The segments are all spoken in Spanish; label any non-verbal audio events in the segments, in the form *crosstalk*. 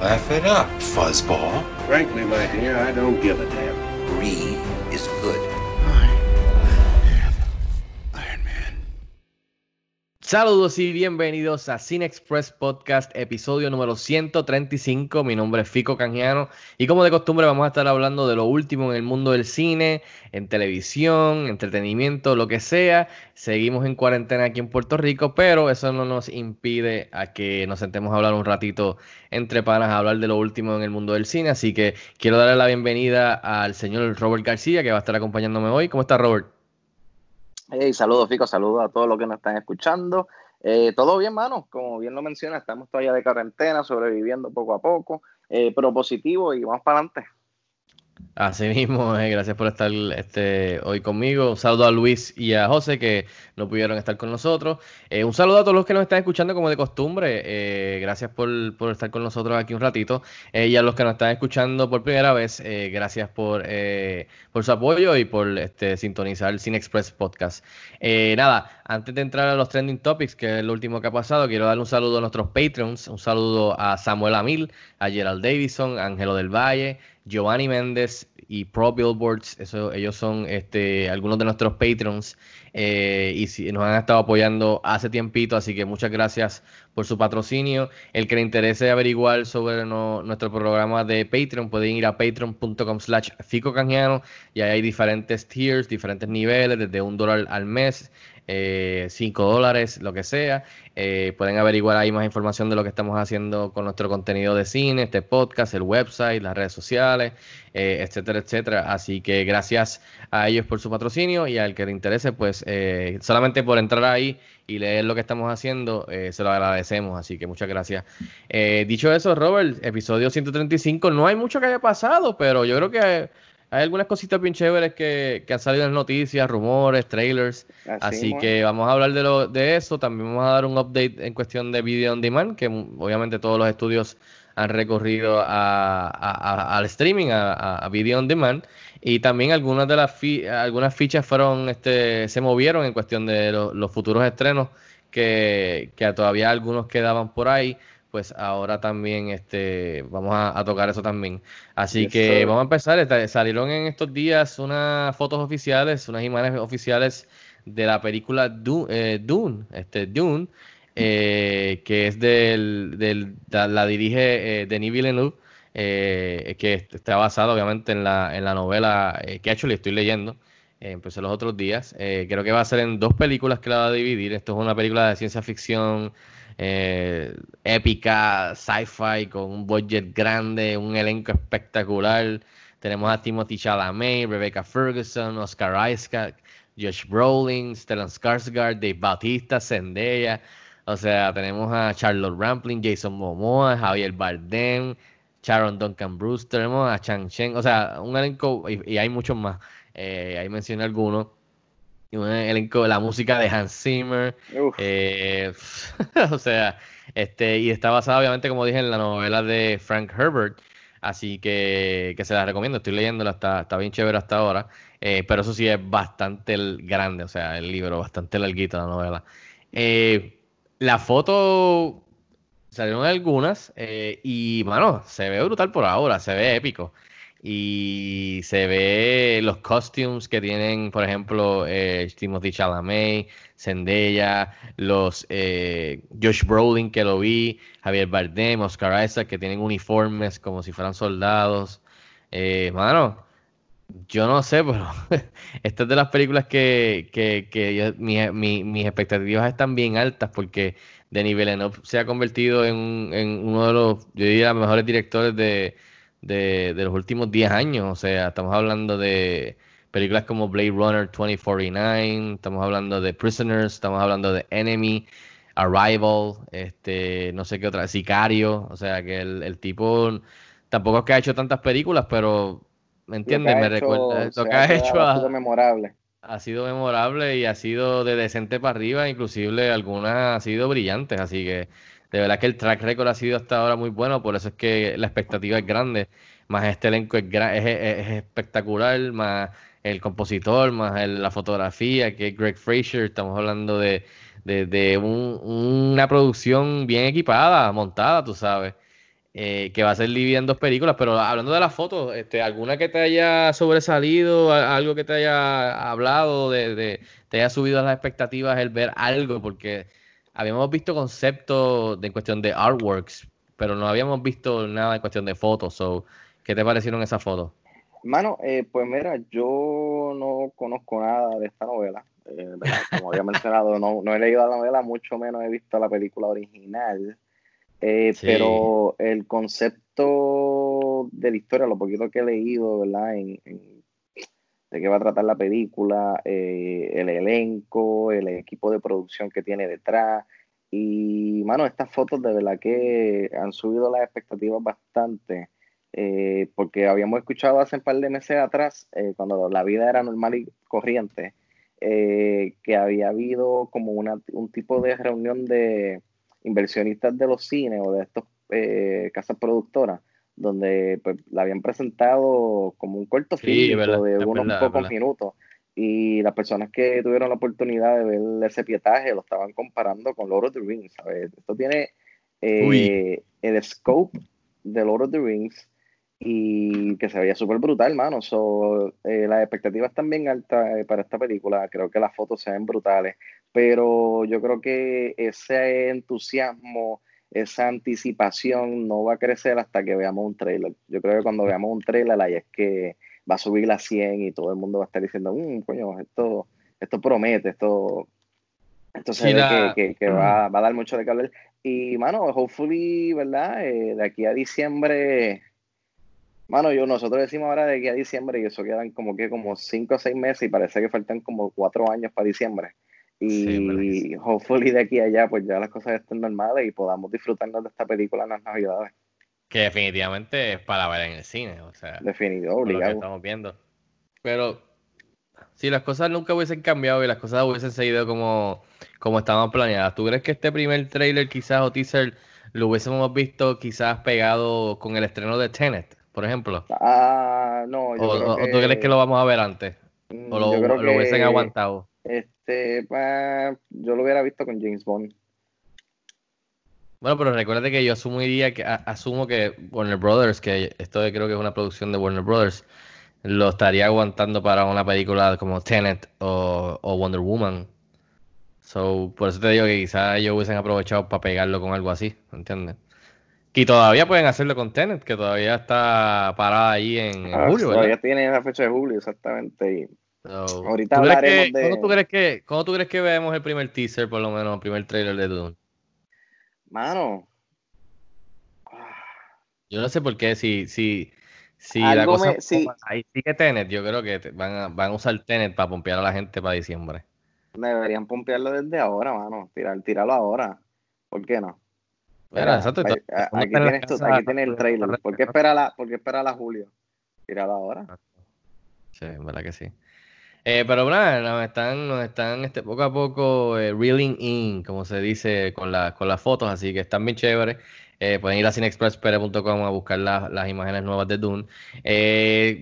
Laugh it up, fuzzball. Frankly, my dear, I don't give a damn. Brie Saludos y bienvenidos a Cine Express Podcast, episodio número 135. Mi nombre es Fico Canjiano y como de costumbre vamos a estar hablando de lo último en el mundo del cine, en televisión, entretenimiento, lo que sea. Seguimos en cuarentena aquí en Puerto Rico, pero eso no nos impide a que nos sentemos a hablar un ratito entre panas, a hablar de lo último en el mundo del cine. Así que quiero darle la bienvenida al señor Robert García que va a estar acompañándome hoy. ¿Cómo está Robert? Hey, saludos, Fico, saludos a todos los que nos están escuchando. Eh, todo bien, mano, como bien lo menciona, estamos todavía de cuarentena, sobreviviendo poco a poco, eh, pero positivo y vamos para adelante. Así mismo, eh, gracias por estar este, hoy conmigo. Un saludo a Luis y a José que no pudieron estar con nosotros. Eh, un saludo a todos los que nos están escuchando como de costumbre. Eh, gracias por, por, estar con nosotros aquí un ratito. y a los que nos están escuchando por primera vez, gracias por, por su apoyo y por este, sintonizar el Cine Express Podcast. nada, antes de entrar a los trending topics, que es lo último que ha pasado, quiero dar un saludo a nuestros Patreons. Un saludo a Samuel Amil, a Gerald Davison, a Ángelo del Valle. Giovanni Méndez y Pro Billboards, eso, ellos son este, algunos de nuestros patrons eh, y si, nos han estado apoyando hace tiempito, así que muchas gracias por su patrocinio. El que le interese averiguar sobre no, nuestro programa de Patreon, pueden ir a patreon.com slash fico y ahí hay diferentes tiers, diferentes niveles, desde un dólar al mes. Eh, 5 dólares, lo que sea. Eh, pueden averiguar ahí más información de lo que estamos haciendo con nuestro contenido de cine, este podcast, el website, las redes sociales, eh, etcétera, etcétera. Así que gracias a ellos por su patrocinio y al que le interese, pues eh, solamente por entrar ahí y leer lo que estamos haciendo, se lo agradecemos. Así que muchas gracias. dicho eso, Robert, episodio 135, no hay mucho que haya pasado, pero yo creo que hay algunas cositas bien chéveres que, que han salido en noticias, rumores, trailers. Así, que vamos a hablar de, lo, de eso. También vamos a dar un update en cuestión de video on demand, que obviamente todos los estudios han recorrido a, al streaming, a, video on demand. Y también algunas de las algunas fichas fueron, este, se movieron en cuestión de los futuros estrenos, que, que todavía algunos quedaban por ahí pues ahora también este, vamos a, tocar eso también. Así que vamos a empezar. Salieron en estos días unas fotos oficiales, unas imágenes oficiales de la película eh, Dune, este, Dune eh, que es del, del la, dirige eh, Denis Villeneuve, eh, que está basado obviamente en la, en la novela que hecho le estoy leyendo. empecé los otros días. creo que va a ser en dos películas que la va a dividir. Esto es una película de ciencia ficción eh, épica, sci-fi, con un budget grande, un elenco espectacular. Tenemos a Timothy Chalamet, Rebecca Ferguson, Oscar Isaac, Josh Brolin, Stellan Skarsgård, Dave Bautista, Zendaya. O sea, tenemos a Charlotte Rampling, Jason Momoa, Javier Bardem, Sharon Duncan Brewster, tenemos a Chang Chen. O sea, un elenco, y, hay muchos más. Eh, ahí mencioné algunos un elenco de la música de Hans Zimmer. Eh, *laughs* o sea, este, y está basada obviamente, como dije, en la novela de Frank Herbert. Así que, que se la recomiendo, estoy leyéndola, está, está bien chévere hasta ahora. Eh, pero eso sí es bastante grande, o sea, el libro, bastante larguito la novela. Eh, la foto salieron algunas y, bueno, se ve brutal por ahora, se ve épico y se ve los costumes que tienen, por ejemplo, eh, Timothy Chalamet, Zendaya, los eh, Josh Brolin que lo vi, Javier Bardem, Oscar Isaac que tienen uniformes como si fueran soldados. Eh, mano, yo no sé, pero *laughs* esta es de las películas que, que, que mis expectativas están bien altas porque Denis Villeneuve se ha convertido en, en uno de los, yo diría, mejores directores de de, los últimos 10 años. O sea, estamos hablando de películas como Blade Runner 2049, estamos hablando de Prisoners, estamos hablando de Enemy. Arrival, este, no sé qué otra, Sicario, o sea que el, el tipo tampoco es que ha hecho tantas películas, pero ¿me entiendes? Me recuerda lo que ha hecho ha sido memorable. Ha sido memorable y ha sido de decente para arriba, inclusive algunas ha sido brillantes, así que de verdad que el track record ha sido hasta ahora muy bueno, por eso es que la expectativa es grande, más este elenco es, es, espectacular, más el compositor, más la fotografía, que es Greg Fraser, estamos hablando de, de, una producción bien equipada, montada, tú sabes. Eh, que va a ser dividida en dos películas, pero hablando de las fotos, este, ¿alguna que te haya sobresalido, algo que te haya hablado, de, te haya subido a las expectativas el ver algo? Porque habíamos visto conceptos de, en cuestión de artworks, pero no habíamos visto nada en cuestión de fotos. So, ¿Qué te parecieron esas fotos? Mano, eh, pues mira, yo no conozco nada de esta novela. Eh, Como había *laughs* mencionado, no, no he leído la novela, mucho menos he visto la película original. Eh, pero el concepto de la historia, lo poquito que he leído, ¿verdad? En, de qué va a tratar la película, eh, el elenco, el equipo de producción que tiene detrás. Y, mano, estas fotos de verdad que han subido las expectativas bastante. Eh, porque habíamos escuchado hace un par de meses atrás, cuando la vida era normal y corriente, que había habido como una, un tipo de reunión de, inversionistas de los cines o de estas eh, casas productoras, donde pues, la habían presentado como un corto film de unos pocos minutos. Y las personas que tuvieron la oportunidad de ver ese pietaje lo estaban comparando con Lord of the Rings. Esto tiene eh, el scope de Lord of the Rings y que se veía súper brutal, mano. So, eh, las expectativas están bien altas para esta película. Creo que las fotos se ven brutales pero yo creo que ese entusiasmo, esa anticipación no va a crecer hasta que veamos un trailer. Yo creo que cuando veamos un trailer ahí es que va a subir la 100 y todo el mundo va a estar diciendo, mmm, coño, esto, esto promete, esto, esto se ve que, que, va, a dar mucho de que Y, mano, hopefully, ¿verdad? Eh, de aquí a diciembre, mano, yo, nosotros decimos ahora de aquí a diciembre y eso quedan como que como 5 o 6 meses y parece que faltan como 4 años para diciembre. Y hopefully de aquí a allá pues ya las cosas estén normales y podamos disfrutarnos de esta película en las navidades. Que definitivamente es para ver en el cine, o sea. Definitivo, obligado. estamos viendo. Pero si las cosas nunca hubiesen cambiado y las cosas hubiesen seguido como, como estaban planeadas, ¿tú crees que este primer trailer quizás o teaser lo hubiésemos visto quizás pegado con el estreno de Tenet, por ejemplo? Ah, no. Yo o, creo tú crees que lo vamos a ver antes? ¿O lo, lo hubiesen aguantado? Este, yo lo hubiera visto con James Bond. Bueno, pero recuerde que yo asumiría que asumo que Warner Brothers, que esto creo que es una producción de Warner Brothers, lo estaría aguantando para una película como Tenet o, Wonder Woman. So, por eso te digo que quizás ellos hubiesen aprovechado para pegarlo con algo así, ¿entiendes? Y todavía pueden hacerlo con Tenet, que todavía está parada ahí en, ah, julio. Todavía tiene la fecha de julio, exactamente. Ahorita ¿tú hablaremos de... ¿cómo tú, crees que, ¿Cómo tú crees que veamos el primer teaser, por lo menos, el primer trailer de Dune? Mano. Yo no sé por qué, si, si, si la cosa... Ahí sigue Tenet, yo creo que van a, van a usar Tenet para pompear a la gente para diciembre. Deberían pompearlo desde ahora, mano. Tirar, tirarlo ahora. ¿Por qué no? exacto, aquí, tienes, aquí, tienes, el trailer. ¿Por qué esperar ¿por qué esperar a julio? Tirarlo ahora. Sí, verdad que sí. Eh, pero nada, nos están, nos están este, poco a poco eh, reeling in, como se dice, con, la, con las fotos, así que están bien chéveres. Eh, pueden ir a cinexpresspere.com a buscar las imágenes nuevas de Dune.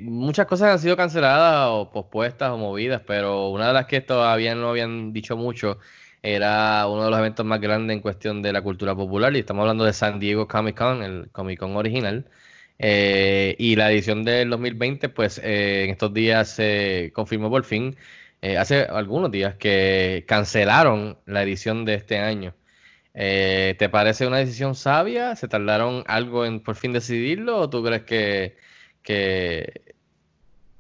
muchas cosas han sido canceladas o pospuestas o movidas, pero una de las que todavía no habían dicho mucho era uno de los eventos más grandes en cuestión de la cultura popular y estamos hablando de San Diego Comic Con, el Comic Con original. Eh, y la edición del 2020, pues eh, en estos días se confirmó por fin, eh, hace algunos días, que cancelaron la edición de este año. ¿Te parece una decisión sabia? ¿Se tardaron algo en por fin decidirlo? ¿O tú crees que, que,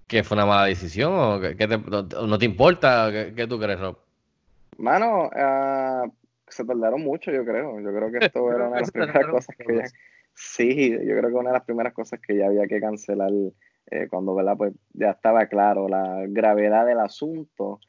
que fue una mala decisión? ¿O que, no te importa? ¿Qué, tú crees, Rob? Mano, ah, se tardaron mucho, yo creo. Yo creo que *laughs* esto era una de las primeras cosas que Sí, yo creo que una de las primeras cosas que ya había que cancelar eh, cuando ¿verdad? Pues ya estaba claro la gravedad del asunto.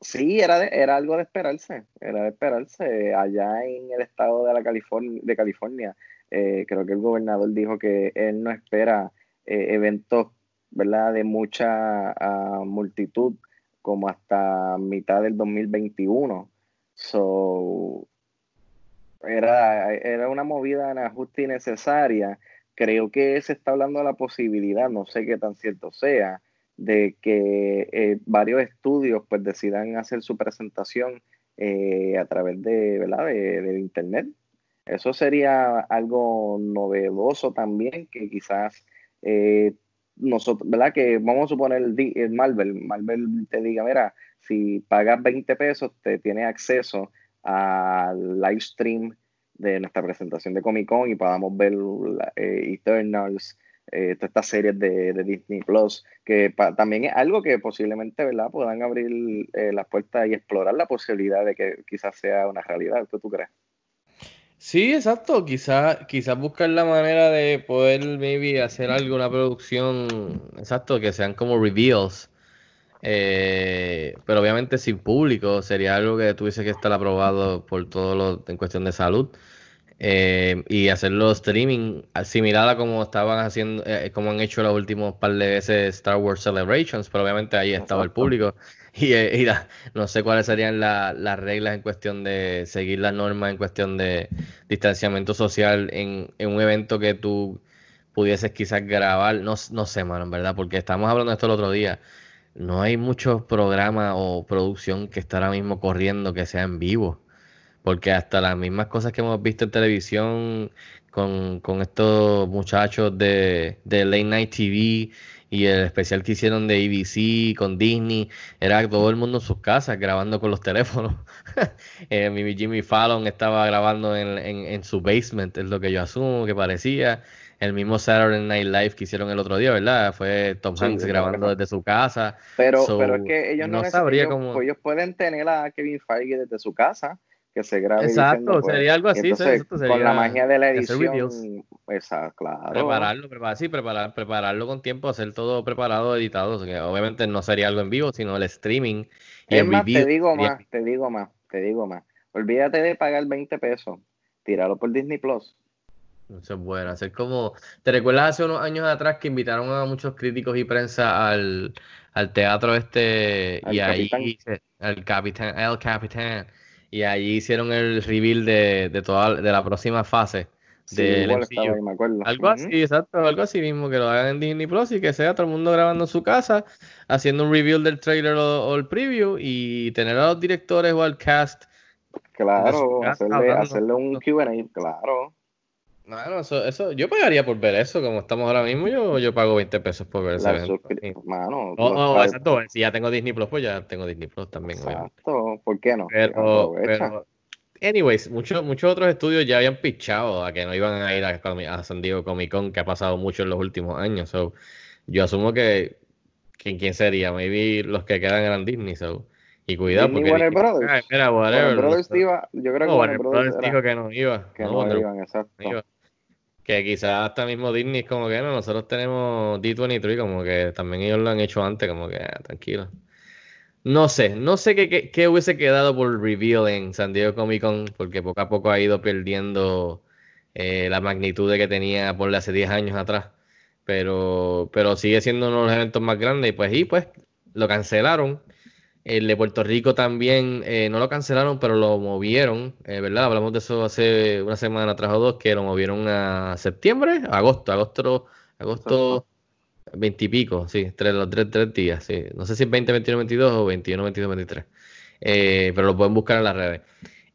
Sí, era, de- era algo de esperarse, era de esperarse. Allá en el estado de, la California, de California, eh, creo que el gobernador dijo que él no espera eh, eventos, ¿verdad?, de mucha ah, multitud como hasta mitad del 2021. So, era, era una movida en ajuste innecesaria. Creo que se está hablando de la posibilidad, no sé qué tan cierto sea, de que eh, varios estudios pues decidan hacer su presentación eh, a través de, ¿verdad? De, internet. Eso sería algo novedoso también, que quizás eh, nosotros, ¿verdad? Que vamos a suponer el, el Marvel, Marvel te diga, mira, si pagas 20 pesos, te tienes acceso al live stream de nuestra presentación de Comic Con y podamos ver eh, Eternals, eh, todas estas series de, de Disney Plus, que también es algo que posiblemente ¿verdad? puedan abrir eh, las puertas y explorar la posibilidad de que quizás sea una realidad. ¿Qué tú crees? Sí, exacto. Quizás quizás buscar la manera de poder, maybe, hacer algo, una producción, exacto, que sean como reveals. Eh, pero obviamente sin público, sería algo que tuviese que estar aprobado por todo lo en cuestión de salud. Eh, y hacerlo streaming, similar a como estaban haciendo, eh, como han hecho los últimos par de veces Star Wars Celebrations, pero obviamente ahí estaba el público. *laughs* Y, eh, y la- no sé cuáles serían la- las reglas en cuestión de seguir las normas, en cuestión de distanciamiento social en, en un evento que tú pudieses quizás grabar. No, no sé, mano, en verdad, porque estamos hablando de esto el otro día. No hay muchos programas o producción que está ahora mismo corriendo que sea en vivo. Porque hasta las mismas cosas que hemos visto en televisión con, con estos muchachos de, de Late Night TV y el especial que hicieron de ABC con Disney, era todo el mundo en sus casas grabando con los teléfonos. *laughs* Eh, Jimmy Fallon estaba grabando en, en, en su basement, es lo que yo asumo que parecía. El mismo Saturday Night Live que hicieron el otro día, ¿verdad? Fue Tom Sí, Hanks grabando desde su casa. Pero, So, pero es que ellos no, no sabría ellos, cómo- pues ellos pueden tener a Kevin Feige desde su casa, que se grabe Exacto, diciendo, pues, sería algo así, entonces, exacto, con la magia de la edición, esa, claro. Prepararlo, preparar, sí, preparar, prepararlo con tiempo, hacer todo preparado, editado. o sea, que obviamente no sería algo en vivo, sino el streaming y Es el más, te digo sería- más, te digo más, te digo más. Olvídate de pagar 20 pesos, tíralo por Disney Plus. Eso es bueno. Hacer como. ¿Te recuerdas hace unos años atrás que invitaron a muchos críticos y prensa al, al teatro este Al y ahí Capitán. al capitán, el capitán y allí hicieron el reveal de, de toda de la próxima fase Sí, del estaba ahí, me acuerdo. Algo así, exacto, algo así mismo, que lo hagan en Disney Plus y que sea todo el mundo grabando en su casa, haciendo un review del trailer o, o el preview y tener a los directores o al cast. Claro, casa hacerle, hacerle un Q&A, claro. Bueno, eso, eso, yo pagaría por ver eso, como estamos ahora mismo, yo, yo pago 20 pesos por ver ese La evento. suscri- Sí. Mano, O, los o, pa- exacto, si ya tengo Disney Plus, pues ya tengo Disney Plus también, obviamente. Exacto, ¿por qué no? Pero, pero, anyways, muchos, muchos otros estudios ya habían pichado a que no iban a ir a, a San Diego Comic Con, que ha pasado mucho en los últimos años. So, yo asumo que, que ¿quién sería? Maybe los que quedan eran Disney. So, y cuidado, Disney, porque Warner Brothers. Ay, mira, whatever, Warner Brothers no iba, yo creo que No, Warner Brothers Brothers dijo que no iba. que No, no iban, exacto. no iba. Que quizás hasta mismo Disney es como que no, nosotros tenemos D23, como que también ellos lo han hecho antes, como que ah, tranquilo. No sé, no sé qué, qué, hubiese quedado por reveal en San Diego Comic Con, porque poco a poco ha ido perdiendo eh, la magnitud de que tenía por hace 10 años atrás. Pero, pero sigue siendo uno de los eventos más grandes y pues, y pues lo cancelaron. El de Puerto Rico también eh, no lo cancelaron, pero lo movieron, eh, ¿verdad? Hablamos de eso hace una semana atrás o dos, que lo movieron a septiembre, agosto, agosto, agosto veintipico, sí, tres, los tres, tres días, sí. No sé si es 20, 21, 22 o 21, 22, 23. Eh, pero lo pueden buscar en las redes.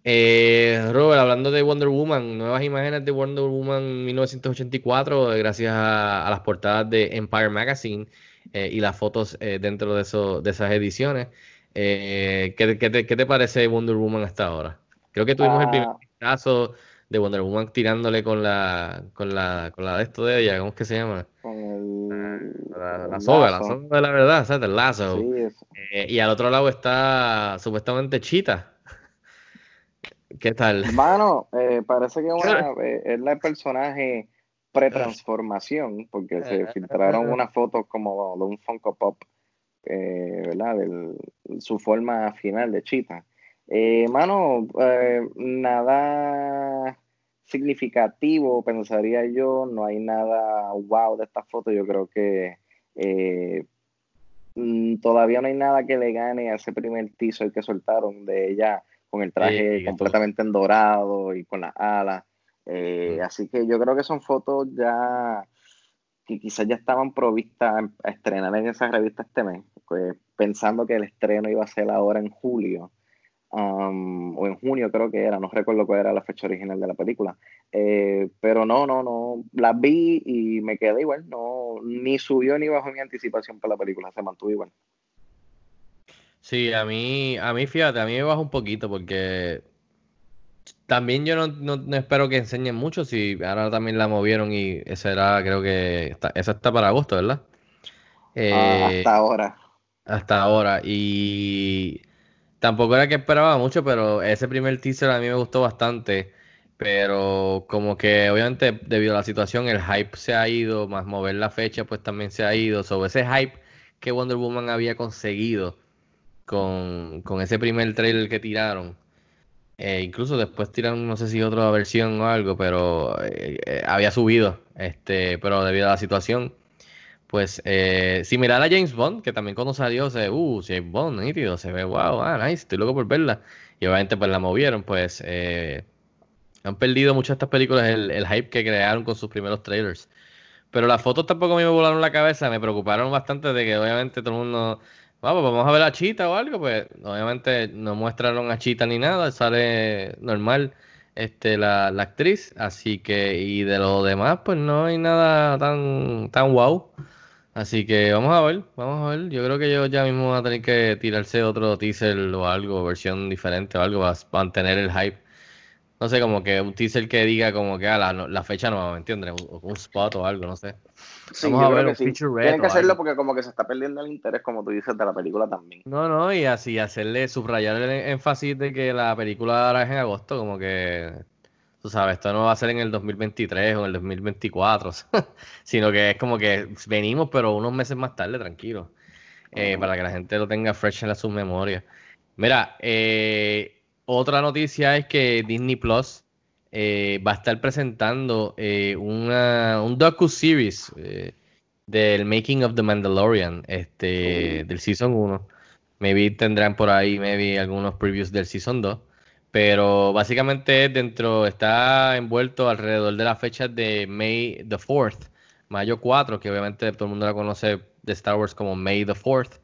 Eh, Robert, hablando de Wonder Woman, nuevas imágenes de Wonder Woman 1984, eh, gracias a, a las portadas de Empire Magazine eh, y las fotos dentro de, eso, de esas ediciones. Eh, ¿qué, qué te, qué te parece Wonder Woman hasta ahora? Creo que tuvimos el primer Ah. caso de Wonder Woman tirándole con la, con la, con la de esto de ella, ¿cómo es que se llama? Con el, La, la soga, la soga de la verdad, ¿sabes? El lazo. Sí, es- Eh, y al otro lado está supuestamente Chita. *laughs* ¿Qué tal? Mano, eh, parece que una, *laughs* eh, es la personaje pre-transformación, porque se *laughs* filtraron unas fotos como de un Funko Pop eh, ¿verdad? Del, su forma final de Chita. Eh, mano, eh, nada significativo, pensaría yo, no hay nada wow de esta foto, yo creo que mm, todavía no hay nada que le gane a ese primer teaser que soltaron de ella con el traje completamente en dorado y con las alas. Así que yo creo que son fotos ya que quizás ya estaban provistas a estrenar en esa revista este mes, pensando que el estreno iba a ser ahora en julio, um, o en junio creo que era, no recuerdo cuál era la fecha original de la película, eh, pero no, no, no, la vi y me quedé igual, no, ni subió ni bajó mi anticipación para la película, se mantuvo igual. Sí, a mí, a mí fíjate, a mí me bajó un poquito porque también yo no, espero que enseñen mucho, si ahora también la movieron y esa era, creo que, está, esa está para agosto, ¿verdad? Ah, eh, hasta ahora. Hasta ahora. Y tampoco era que esperaba mucho, pero ese primer teaser a mí me gustó bastante. Pero como que obviamente debido a la situación el hype se ha ido, más mover la fecha pues también se ha ido. Sobre ese hype que Wonder Woman había conseguido con, con ese primer trailer que tiraron eh, incluso después tiran, no sé si otra versión o algo, pero eh, eh, había subido, este, pero debido a la situación, pues eh, similar a James Bond, que también cuando salió se, uh, James Bond, nítido, se ve, wow, ah, nice, estoy loco por verla. Y obviamente pues la movieron, pues han perdido muchas de estas películas el, el, hype que crearon con sus primeros trailers. Pero las fotos tampoco me volaron la cabeza, me preocuparon bastante de que obviamente todo el mundo Vamos, vamos a ver a Chita o algo, pues obviamente no muestran a Chita ni nada, sale normal este la, la, actriz, así que y de lo demás pues no hay nada tan tan wow. Así que vamos a ver, vamos a ver. Yo creo que yo ya mismo voy a tener que tirarse otro teaser o algo, versión diferente o algo para mantener el hype. No sé, como que un teaser que diga como que a ah, la, la fecha no, ¿me entiendes? Un, un spot o algo, no sé. Vamos a ver Tienen que hacerlo porque como que se está perdiendo el interés, como tú dices, de la película también. No, no, y así hacerle subrayar el énfasis de que la película ahora es en agosto, como que, tú sabes, esto no va a ser en el 2023 o en el 2024, *laughs* sino que es como que venimos, pero unos meses más tarde, tranquilo, eh, para que la gente lo tenga fresh en la sus memorias. Mira, eh, otra noticia es que Disney Plus eh, va a estar presentando una, un docu-series del Making of the Mandalorian, este, del Season 1. Maybe tendrán por ahí, maybe algunos previews del Season 2. Pero básicamente dentro, está envuelto alrededor de la fecha de May the 4th, mayo 4, que obviamente todo el mundo la conoce de Star Wars como May the 4th.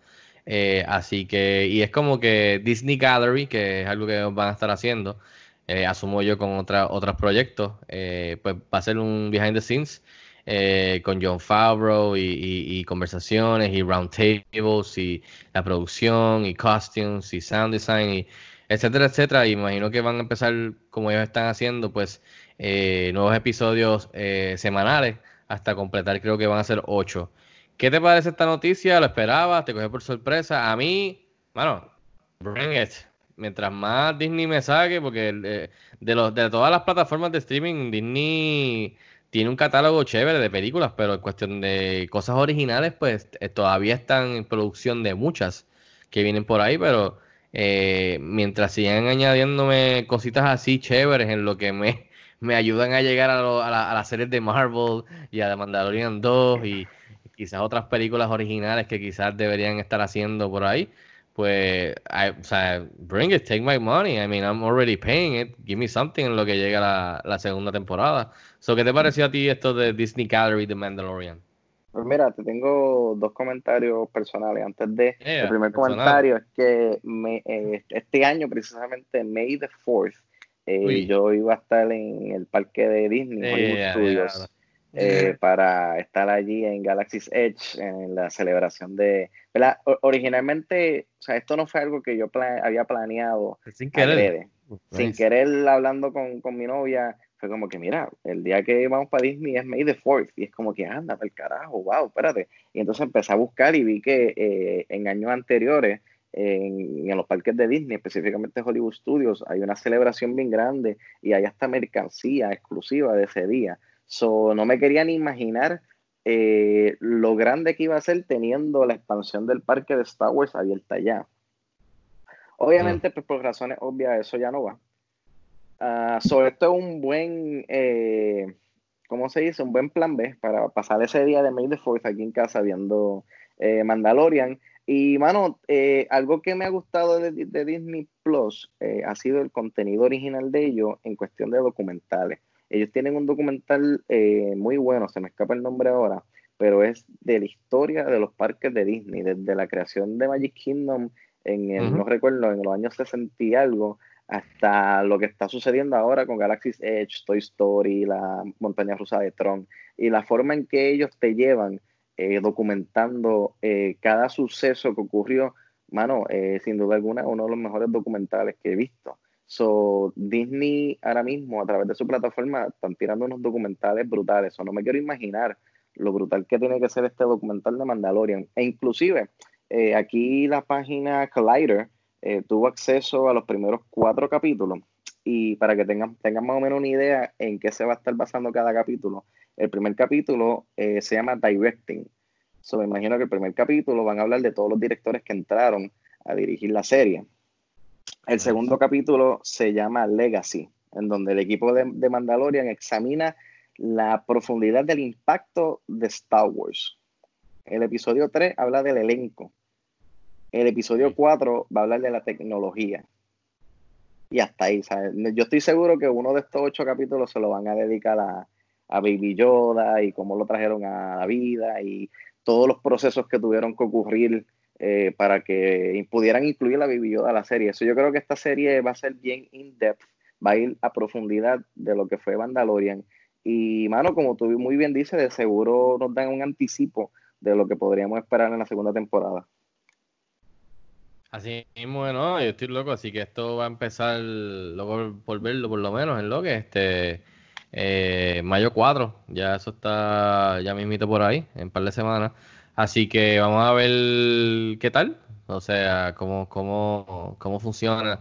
así que, y es como que Disney Gallery, que es algo que van a estar haciendo, eh, asumo yo con otra, otros proyectos, eh, pues va a ser un behind the scenes eh, con John Favreau y, conversaciones y roundtables y la producción y costumes y sound design y etcétera, etcétera. Y imagino que van a empezar, como ellos están haciendo, pues nuevos episodios semanales hasta completar, creo que van a ser ocho. ¿Qué te parece esta noticia? ¿Lo esperabas? ¿Te cogió por sorpresa? A mí, bueno, bring it mientras más Disney me saque, porque eh, de, los, de todas las plataformas de streaming, Disney tiene un catálogo chévere de películas, pero en cuestión de cosas originales, pues eh, todavía están en producción de muchas que vienen por ahí, pero eh, mientras sigan añadiéndome cositas así chéveres en lo que me, *laughs* me ayudan a llegar a, a, a las series de Marvel y a The Mandalorian 2 y quizás otras películas originales que quizás deberían estar haciendo por ahí, pues, o sea, bring it, take my money. I mean, I'm already paying it. Give me something en lo que llega la, la segunda temporada. So, ¿Qué te pareció a ti esto de Disney Gallery The Mandalorian? Pues mira, te tengo dos comentarios personales. Antes de, el primer comentario es que me, eh, este año, precisamente May the 4th, eh, yo iba a estar en el parque de Disney, Studios. Eh, para estar allí en Galaxy's Edge en la celebración de... ¿verdad? Originalmente, o sea, esto no fue algo que yo había planeado. Sin querer. Sin querer, hablando con, con, mi novia, fue como que, mira, el día que vamos para Disney es May the 4th. Y es como que, anda, para el carajo, wow, espérate. Y entonces empecé a buscar y vi que eh, en años anteriores, en, en, los parques de Disney, específicamente Hollywood Studios, hay una celebración bien grande y hay hasta mercancía exclusiva de ese día. So, no me quería ni imaginar eh, lo grande que iba a ser teniendo la expansión del parque de Star Wars abierta ya. Obviamente, pues por razones obvias, eso ya no va. Ah, sobre esto es un buen, eh, ¿cómo se dice? Un buen plan B para pasar ese día de May the Fourth aquí en casa viendo eh, Mandalorian. Y, mano, eh, algo que me ha gustado de, Disney Plus ha sido el contenido original de ellos en cuestión de documentales. Ellos tienen un documental muy bueno, se me escapa el nombre ahora, pero es de la historia de los parques de Disney, desde la creación de Magic Kingdom en el, no recuerdo, en los años 60 y algo, hasta lo que está sucediendo ahora con Galaxy's Edge, Toy Story, la montaña rusa de Tron, y la forma en que ellos te llevan eh, documentando eh, cada suceso que ocurrió, mano, eh, sin duda alguna, uno de los mejores documentales que he visto. So, Disney ahora mismo, a través de su plataforma, están tirando unos documentales brutales. O no me quiero imaginar lo brutal que tiene que ser este documental de Mandalorian. E inclusive, aquí la página Collider eh, tuvo acceso a los primeros cuatro capítulos y para que tengan, tengan más o menos una idea en qué se va a estar basando cada capítulo, el primer capítulo eh, se llama Directing. So, me imagino que el primer capítulo van a hablar de todos los directores que entraron a dirigir la serie. El segundo capítulo se llama Legacy, en donde el equipo de, de Mandalorian examina la profundidad del impacto de Star Wars. El episodio 3 habla del elenco. El episodio 4 va a hablar de la tecnología. Y hasta ahí, Yo estoy seguro que uno de estos ocho capítulos se lo van a dedicar a, Baby Yoda y cómo lo trajeron a la vida y todos los procesos que tuvieron que ocurrir eh, para que pudieran incluir a Baby Yoda a la serie. Eso yo creo que esta serie va a ser bien in-depth, va a ir a profundidad de lo que fue Mandalorian. Y, mano, como tú muy bien dices, de seguro nos dan un anticipo de lo que podríamos esperar en la segunda temporada. Así mismo, bueno, yo estoy loco, así que esto va a empezar luego por verlo, por lo menos en lo que este eh, mayo 4, ya eso está ya mismito por ahí, en un par de semanas. Así que vamos a ver qué tal, o sea, cómo, cómo, cómo funciona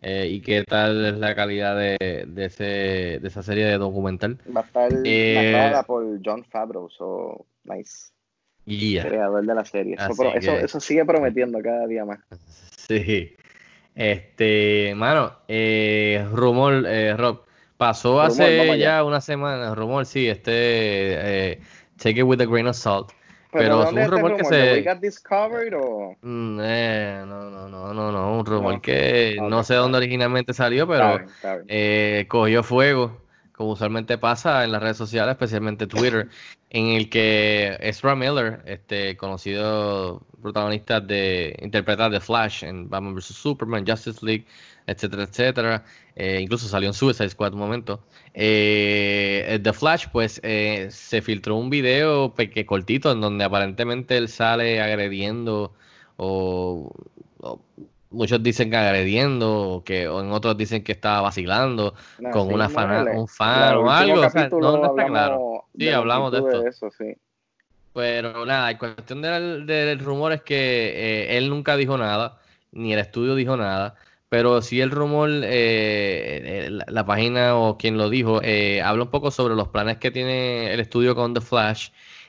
eh, y qué tal es la calidad de, de, ese, de esa serie de documental. Va a estar eh, por John Favreau, so nice creador de la serie. Eso, sigue prometiendo cada día más. Sí. Este, mano, eh, rumor, eh, Rob, pasó hace ya una semana, rumor, sí, este, eh, take it with a grain of salt. Pero, es un rumor que se. Mm, eh, no, no, no, no, no, un rumor que no sé dónde originalmente salió, pero Eh, cogió fuego como usualmente pasa en las redes sociales, especialmente Twitter, *laughs* en el que Ezra Miller, este conocido protagonista de interpretar The Flash en Batman vs Superman, Justice League, etcétera, etcétera, eh, incluso salió en Suicide Squad un momento. Eh, The Flash, pues se filtró un video peque cortito en donde aparentemente él sale agrediendo o muchos dicen que agrediendo, o que o en otros dicen que estaba vacilando con una fan, un fan o algo. O sea, no, está claro. Sí, hablamos de esto. eso, sí. Pero nada, en cuestión del, rumor es que eh, él nunca dijo nada, ni el estudio dijo nada, pero sí el rumor, eh, eh, la, la, página o quien lo dijo, habla un poco sobre los planes que tiene el estudio con The Flash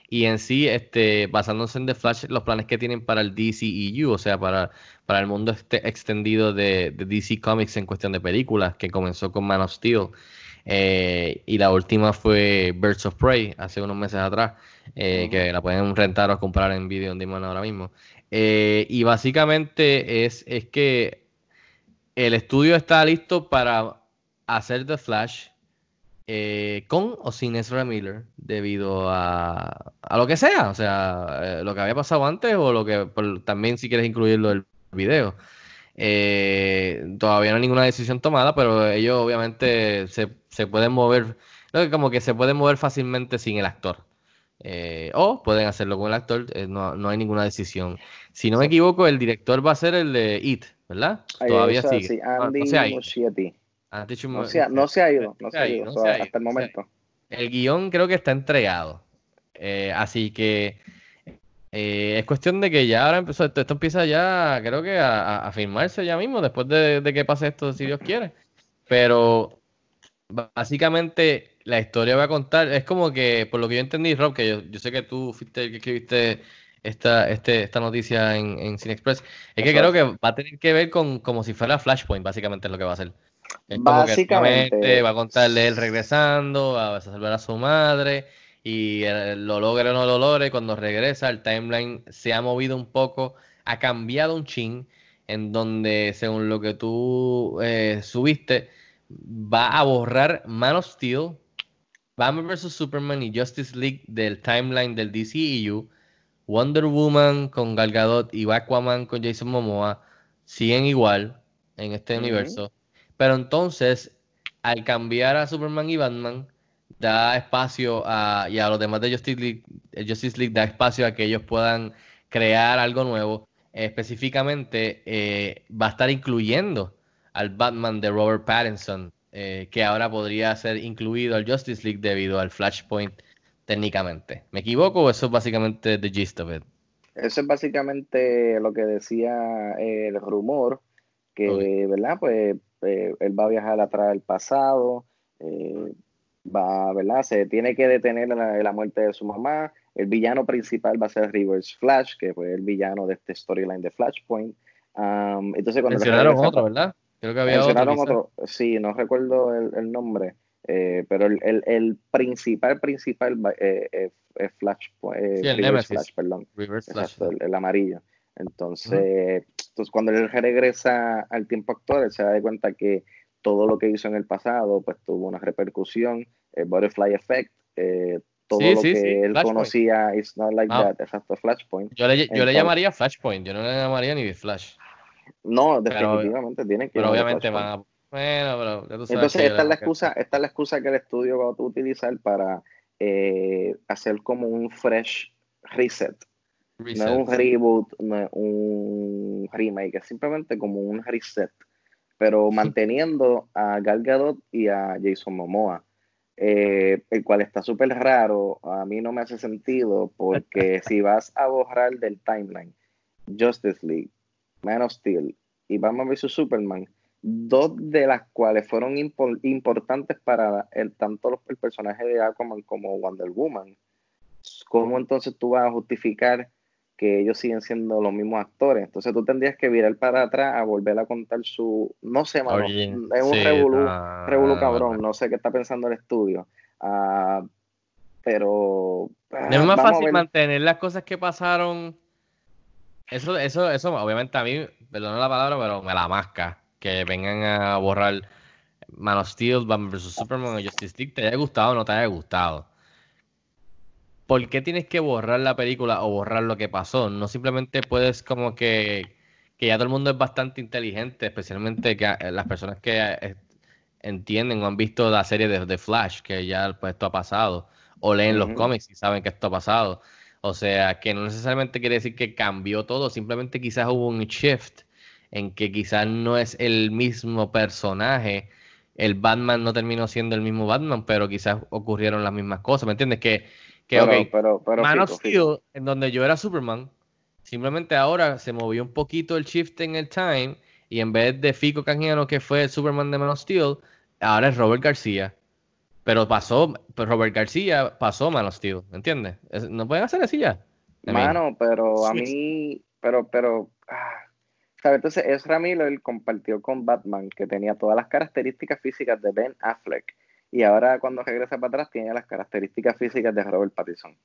y en sí, este, basándose en The Flash, los planes que tienen para el DCEU, o sea, para, para el mundo este extendido de, DC Comics en cuestión de películas, que comenzó con Man of Steel. Eh, y la última fue Birds of Prey, hace unos meses atrás, eh, que la pueden rentar o comprar en video on demand ahora mismo. Eh, y básicamente es, es que el estudio está listo para hacer The Flash eh, con o sin Ezra Miller debido a, a lo que sea, o sea, eh, lo que había pasado antes o lo que también si quieres incluirlo el video. Eh, todavía no hay ninguna decisión tomada, pero ellos obviamente se, se pueden mover, como que se pueden mover fácilmente sin el actor. o pueden hacerlo con el actor, no, no, hay ninguna decisión. Si no me equivoco, el director va a ser el de It, ¿verdad? Todavía sigue. No, se ha, no se ha ido, no se ha ido, hasta el momento. el guion creo que está entregado. Eh, así que eh, es cuestión de que ya ahora empezó, esto, empieza ya, creo que a, firmarse ya mismo, después de, que pase esto, si Dios quiere. Pero básicamente la historia va a contar, es como que, por lo que yo entendí, Rob, que yo, yo sé que tú fuiste el que escribiste esta, este, esta noticia en, en Cine Express, es que creo que va a tener que ver con como si fuera Flashpoint, básicamente es lo que va a hacer. Es como que Básicamente. va a contarle él regresando, va a salvar a su madre y lo logre o no lo logre, cuando regresa el timeline se ha movido un poco, ha cambiado un chin, en donde según lo que tú eh, subiste, va a borrar Man of Steel, Batman vs. Superman y Justice League del timeline del DCEU, Wonder Woman con Gal Gadot y Aquaman con Jason Momoa siguen igual en este universo. Pero entonces, al cambiar a Superman y Batman, da espacio a, y a los demás de Justice League, el Justice League da espacio a que ellos puedan crear algo nuevo. específicamente, eh, va a estar incluyendo al Batman de Robert Pattinson, eh, que ahora podría ser incluido al Justice League debido al Flashpoint técnicamente. ¿Me equivoco o eso es básicamente the gist of it? Eso es básicamente lo que decía eh, el rumor, que. ¿verdad? Pues eh, él va a viajar atrás del pasado, eh, va, ¿verdad? Se tiene que detener la, la muerte de su mamá. El villano principal va a ser Reverse Flash, que fue el villano de este storyline de Flashpoint. Um, entonces cuando Mencionaron regresa- otro, ¿verdad? Creo que había mencionaron otro. otro, sí, no recuerdo el, el nombre, eh, pero el, el, el principal, principal eh, eh, es Flash, eh, Sí. Flash, perdón. Reverse Flash. Exacto, el, el amarillo. Entonces, entonces, cuando él regresa al tiempo actual, él se da de cuenta que todo lo que hizo en el pasado, pues tuvo una repercusión, el Butterfly Effect, eh, todo Sí, lo sí, que sí, él Flashpoint. conocía, It's Not Like Ah. That, exacto, Flashpoint. Yo le, yo le Entonces- llamaría Flashpoint, yo no le llamaría ni Flash. No, Pero- definitivamente tiene que Pero obviamente van a. Bueno, pero ya tú sabes Entonces, que esta es la que- excusa, esta es la excusa que el estudio va a utilizar para eh, hacer como un fresh reset. No es un reboot, no es un remake, es simplemente como un reset, pero manteniendo a Gal Gadot y a Jason Momoa, eh, el cual está súper raro, a mí no me hace sentido, porque *laughs* si vas a borrar del timeline Justice League, Man of Steel y Batman vs. Superman, dos de las cuales fueron impo- importantes para el, tanto los- el personaje de Aquaman como Wonder Woman, ¿cómo entonces tú vas a justificar que ellos siguen siendo los mismos actores? Entonces tú tendrías que virar para atrás a volver a contar su, no sé, mano, Origin. es un Sí, revolú, no, revolú no, cabrón, no. sé qué está pensando el estudio, Ah, pero... ah, es más fácil mantener las cosas que pasaron. Eso, eso, eso, obviamente a mí, perdona la palabra, pero me la masca. Que vengan a borrar Man of Steel, Batman vs. Superman o Justice League, te haya gustado o no te haya gustado. ¿Por qué tienes que borrar la película o borrar lo que pasó? No simplemente puedes como que, que ya todo el mundo es bastante inteligente, especialmente que, eh, las personas que eh, entienden o han visto la serie de, de Flash, que ya pues, esto ha pasado, o leen los cómics y saben que esto ha pasado. O sea, que no necesariamente quiere decir que cambió todo, simplemente quizás hubo un shift en que quizás no es el mismo personaje. El Batman no terminó siendo el mismo Batman, pero quizás ocurrieron las mismas cosas. ¿Me entiendes? Que, que pero, ok, pero, pero, Man of. Steel, en donde yo era Superman, simplemente ahora se movió un poquito el shift en el time y en vez de Fico Canjiano, que fue el Superman de Man of Steel, ahora es Robert García. Pero pasó, pues Robert García pasó Man of Steel, ¿me entiendes? Es- No pueden hacer así ya. Mano, pero a mí, pero, pero, ah, ¿sabes? Entonces, Ezra Miller compartió con Batman que tenía todas las características físicas de Ben Affleck. Y ahora cuando regresa para atrás tiene las características físicas de Robert Pattinson.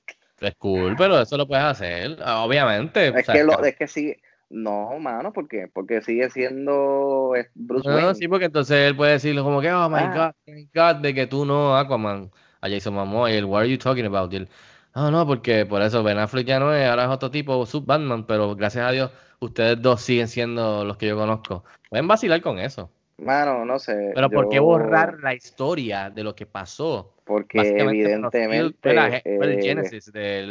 es cool, pero eso lo puedes hacer, obviamente. Es que, lo, es que sí, no, mano, ¿por qué? Porque sigue siendo Bruce No, Wayne. sí, porque entonces él puede decirlo como que, oh my Ah. God, my God, de que tú no, Aquaman, a Jason Momoa, y él, what are you talking about? Y él, "Ah, no, porque por eso Ben Affleck ya no es, ahora es otro tipo, sub Batman, pero gracias a Dios, ustedes dos siguen siendo los que yo conozco. Pueden vacilar con eso. Mano, no sé. Pero ¿por qué yo- borrar la historia de lo que pasó? Porque evidentemente el eh, Genesis del,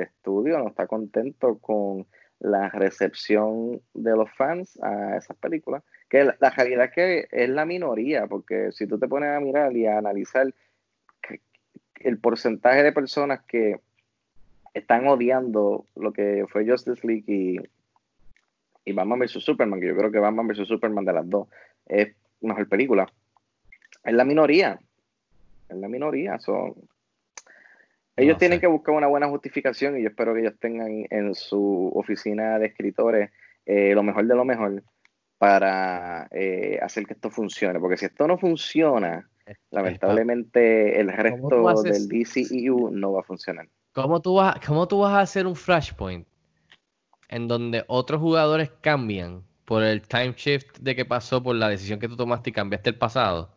estudio no está contento con la recepción de los fans a esas películas. Que la, la realidad es que es la minoría, porque si tú te pones a mirar y a analizar el porcentaje de personas que están odiando lo que fue Justice League y, y Batman vs. Superman, que yo creo que Batman vs. Superman de las dos es mejor película, es la minoría. es la minoría. Son, ellos No tienen sé. que buscar una buena justificación y yo espero que ellos tengan en su oficina de escritores eh, lo mejor de lo mejor para eh, hacer que esto funcione. Porque si esto no funciona, lamentablemente el resto del DCEU no va a funcionar. ¿Cómo tú, vas, ¿Cómo tú vas a hacer un Flashpoint en donde otros jugadores cambian por el time shift de que pasó por la decisión que tú tomaste y cambiaste el pasado?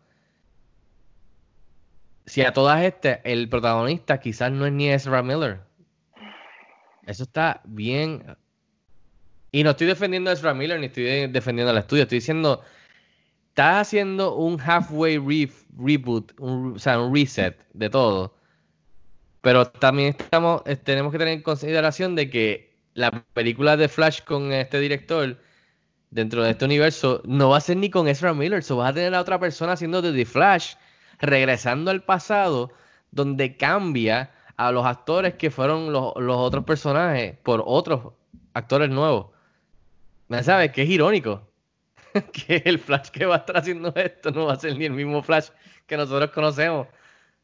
Si a todas estas el protagonista quizás no es ni Ezra Miller. Eso está bien. Y no estoy defendiendo a Ezra Miller ni estoy de- defendiendo al estudio. Estoy diciendo, estás haciendo un halfway re- reboot, o sea, un reset de todo. Pero también estamos, tenemos que tener en consideración de que la película de Flash con este director dentro de este universo no va a ser ni con Ezra Miller, so vas a tener a otra persona haciendo de The Flash, regresando al pasado, donde cambia a los actores que fueron los, los otros personajes por otros actores nuevos. ¿Me sabes? Que es irónico. *laughs* que el Flash que va a estar haciendo esto no va a ser ni el mismo Flash que nosotros conocemos.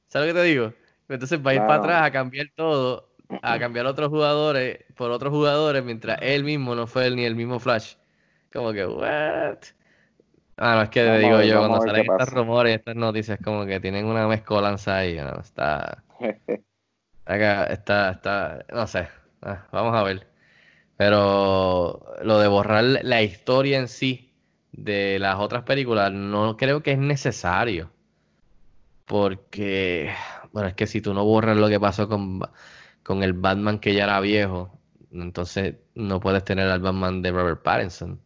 ¿Sabes lo que te digo? Entonces va a ir para atrás a cambiar todo, a cambiar otros jugadores por otros jugadores, mientras él mismo no fue ni el mismo Flash. Como que, what? Ah, no, es que digo ver, yo, cuando salen estos rumores y estas noticias, como que tienen una mezcolanza ahí, ¿no? Está, acá, está, está, no sé, ah, vamos a ver. Pero lo de borrar la historia en sí de las otras películas no creo que es necesario. Porque, bueno, es que si tú no borras lo que pasó con, con el Batman que ya era viejo, entonces no puedes tener al Batman de Robert Pattinson.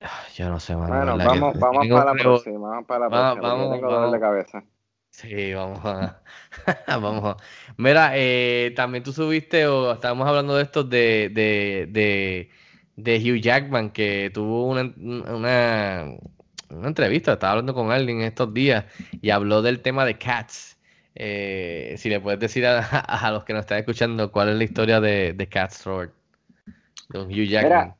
Ah, Yo no sé, mano, Bueno, ¿verdad que vamos, *laughs* vamos para la próxima, vamos para la Va- próxima. vamos, tengo dolor de vamos. cabeza. Sí, vamos a. *laughs* vamos a. Mira, eh, también tú subiste, o estábamos hablando de esto, de, de, de, de Hugh Jackman, que tuvo una, una, una entrevista, estaba hablando con alguien estos días y habló del tema de Cats. Eh, si le puedes decir a, *laughs* a los que nos están escuchando cuál es la historia de, de Cats Sword, de Hugh Jackman.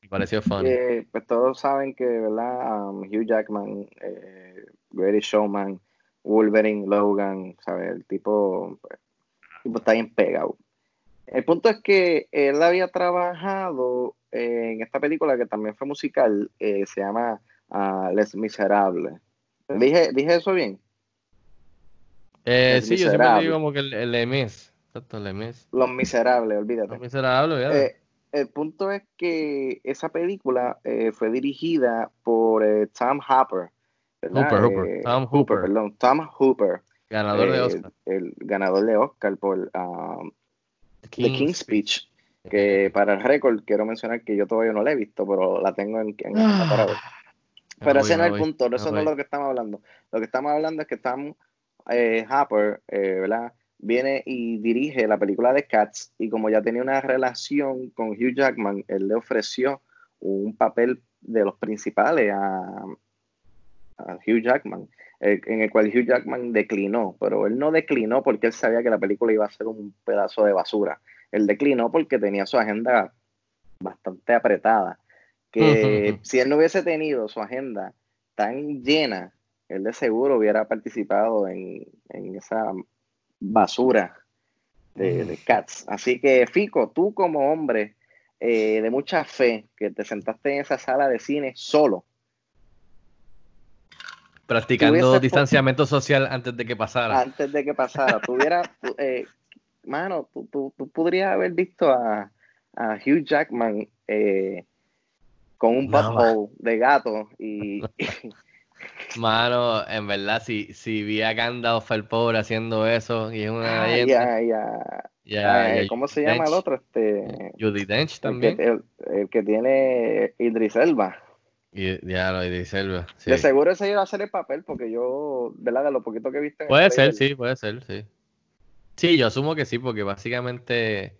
Me pareció funny. Eh, pues todos saben que, ¿verdad? Um, Hugh Jackman, eh, Greatest Showman, Wolverine, Logan, ¿sabes? El tipo, pues, el tipo está bien pegado. El punto es que él había trabajado eh, en esta película que también fue musical, eh, se llama ah, Les Miserables. ¿Dije, ¿Dije eso bien? Eh, sí, yo siempre digo como que el, el. Los Miserables, olvídate. Los miserables, ¿verdad? Eh, el punto es que esa película eh, fue dirigida por eh, Tom Hopper. Hooper, Hooper, Tom Hooper. Perdón, Tom Hooper. Ganador de Oscar. El ganador de Oscar por um, The King's Speech. Que para el récord quiero mencionar que yo todavía no la he visto, pero la tengo en, en Ah, Pero voy, ese no es el punto, eso no es lo que estamos hablando. Lo que estamos hablando es que Tom eh, Hopper, eh, ¿verdad? Viene y dirige la película de Cats y como ya tenía una relación con Hugh Jackman, él le ofreció un papel de los principales a, a Hugh Jackman, eh, en el cual Hugh Jackman declinó, pero él no declinó porque él sabía que la película iba a ser un pedazo de basura. Él declinó porque tenía su agenda bastante apretada. Que si él no hubiese tenido su agenda tan llena, él de seguro hubiera participado en, en esa basura de, de Cats. Así que, Fico, tú como hombre eh, de mucha fe, que te sentaste en esa sala de cine solo, Practicando distanciamiento social antes de que pasara. antes de que pasara, tuviera, *laughs* tu- eh, mano, tú, tú- tú podrías haber visto a, a Hugh Jackman eh, con un No, butthole de gato y, *laughs* Mano, en verdad, si, si vi a Gandalf el pobre haciendo eso y es una Ah, leyenda. ya, ya. Ah, ya, ¿Cómo se llama el otro? Este, Judy Dench también. el- el que tiene Idris Elba. Y, ya lo Idris Elba, sí. De seguro ese iba a hacer el papel porque yo, ¿verdad? De lo poquito que el Puede ser, sí, puede ser, sí. Sí, yo asumo que sí, porque básicamente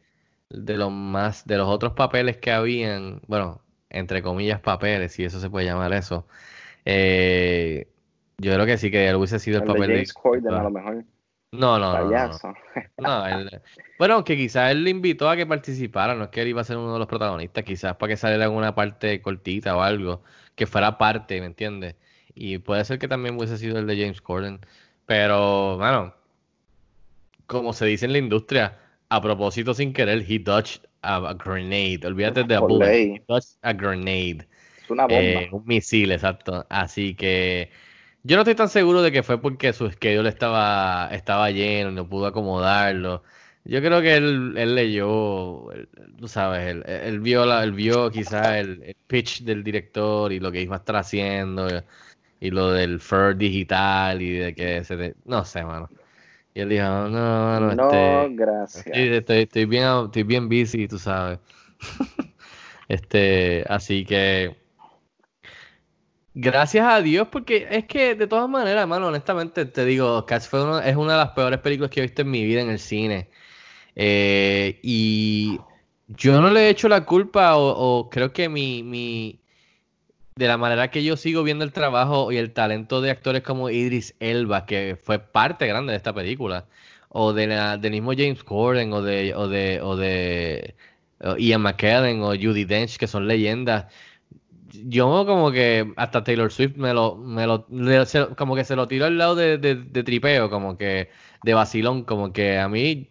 de los más, de los otros papeles que habían, bueno, entre comillas papeles, si eso se puede llamar eso, eh, yo creo que sí que él hubiese sido el, El de papel James Corden, a lo mejor. No, no, no, no, no. Payaso. No, él- bueno, aunque quizás él le invitó a que participara, no es que él iba a ser uno de los protagonistas, quizás para que saliera en una parte cortita o algo, que fuera parte, ¿me entiendes? Y puede ser que también hubiese sido el de James Corden, Pero, mano, como se dice en la industria, a propósito sin querer, he dodged a, a grenade. Olvídate de a bullet. He dodged a grenade. Es una bomba. Eh, un misil, exacto. Así que yo no estoy tan seguro de que fue porque su schedule estaba, estaba lleno y no pudo acomodarlo. Yo creo que él, él leyó, él- tú sabes, él, él vio, la, él vio quizás el, el pitch del director y lo que iba a estar haciendo y, y lo del fur digital y de que se... te- no sé, mano. Y él dijo, no, mano, no, este... gracias. Sí, estoy, estoy bien, estoy bien busy, tú sabes. *laughs* Este, así que gracias a Dios, porque es que de todas maneras, hermano, honestamente te digo, Cats fue uno- es una de las peores películas que he visto en mi vida en el cine. Eh, y yo no le he hecho la culpa, o, o creo que mi, mi, de la manera que yo sigo viendo el trabajo y el talento de actores como Idris Elba, que fue parte grande de esta película, o de la, del mismo James Corden, o de, o de, o de Ian McKellen, o Judy Dench, que son leyendas. Yo como que hasta Taylor Swift me lo, me lo, le- se- como que se lo tiró al lado de, de, de tripeo, como que de vacilón, como que a mí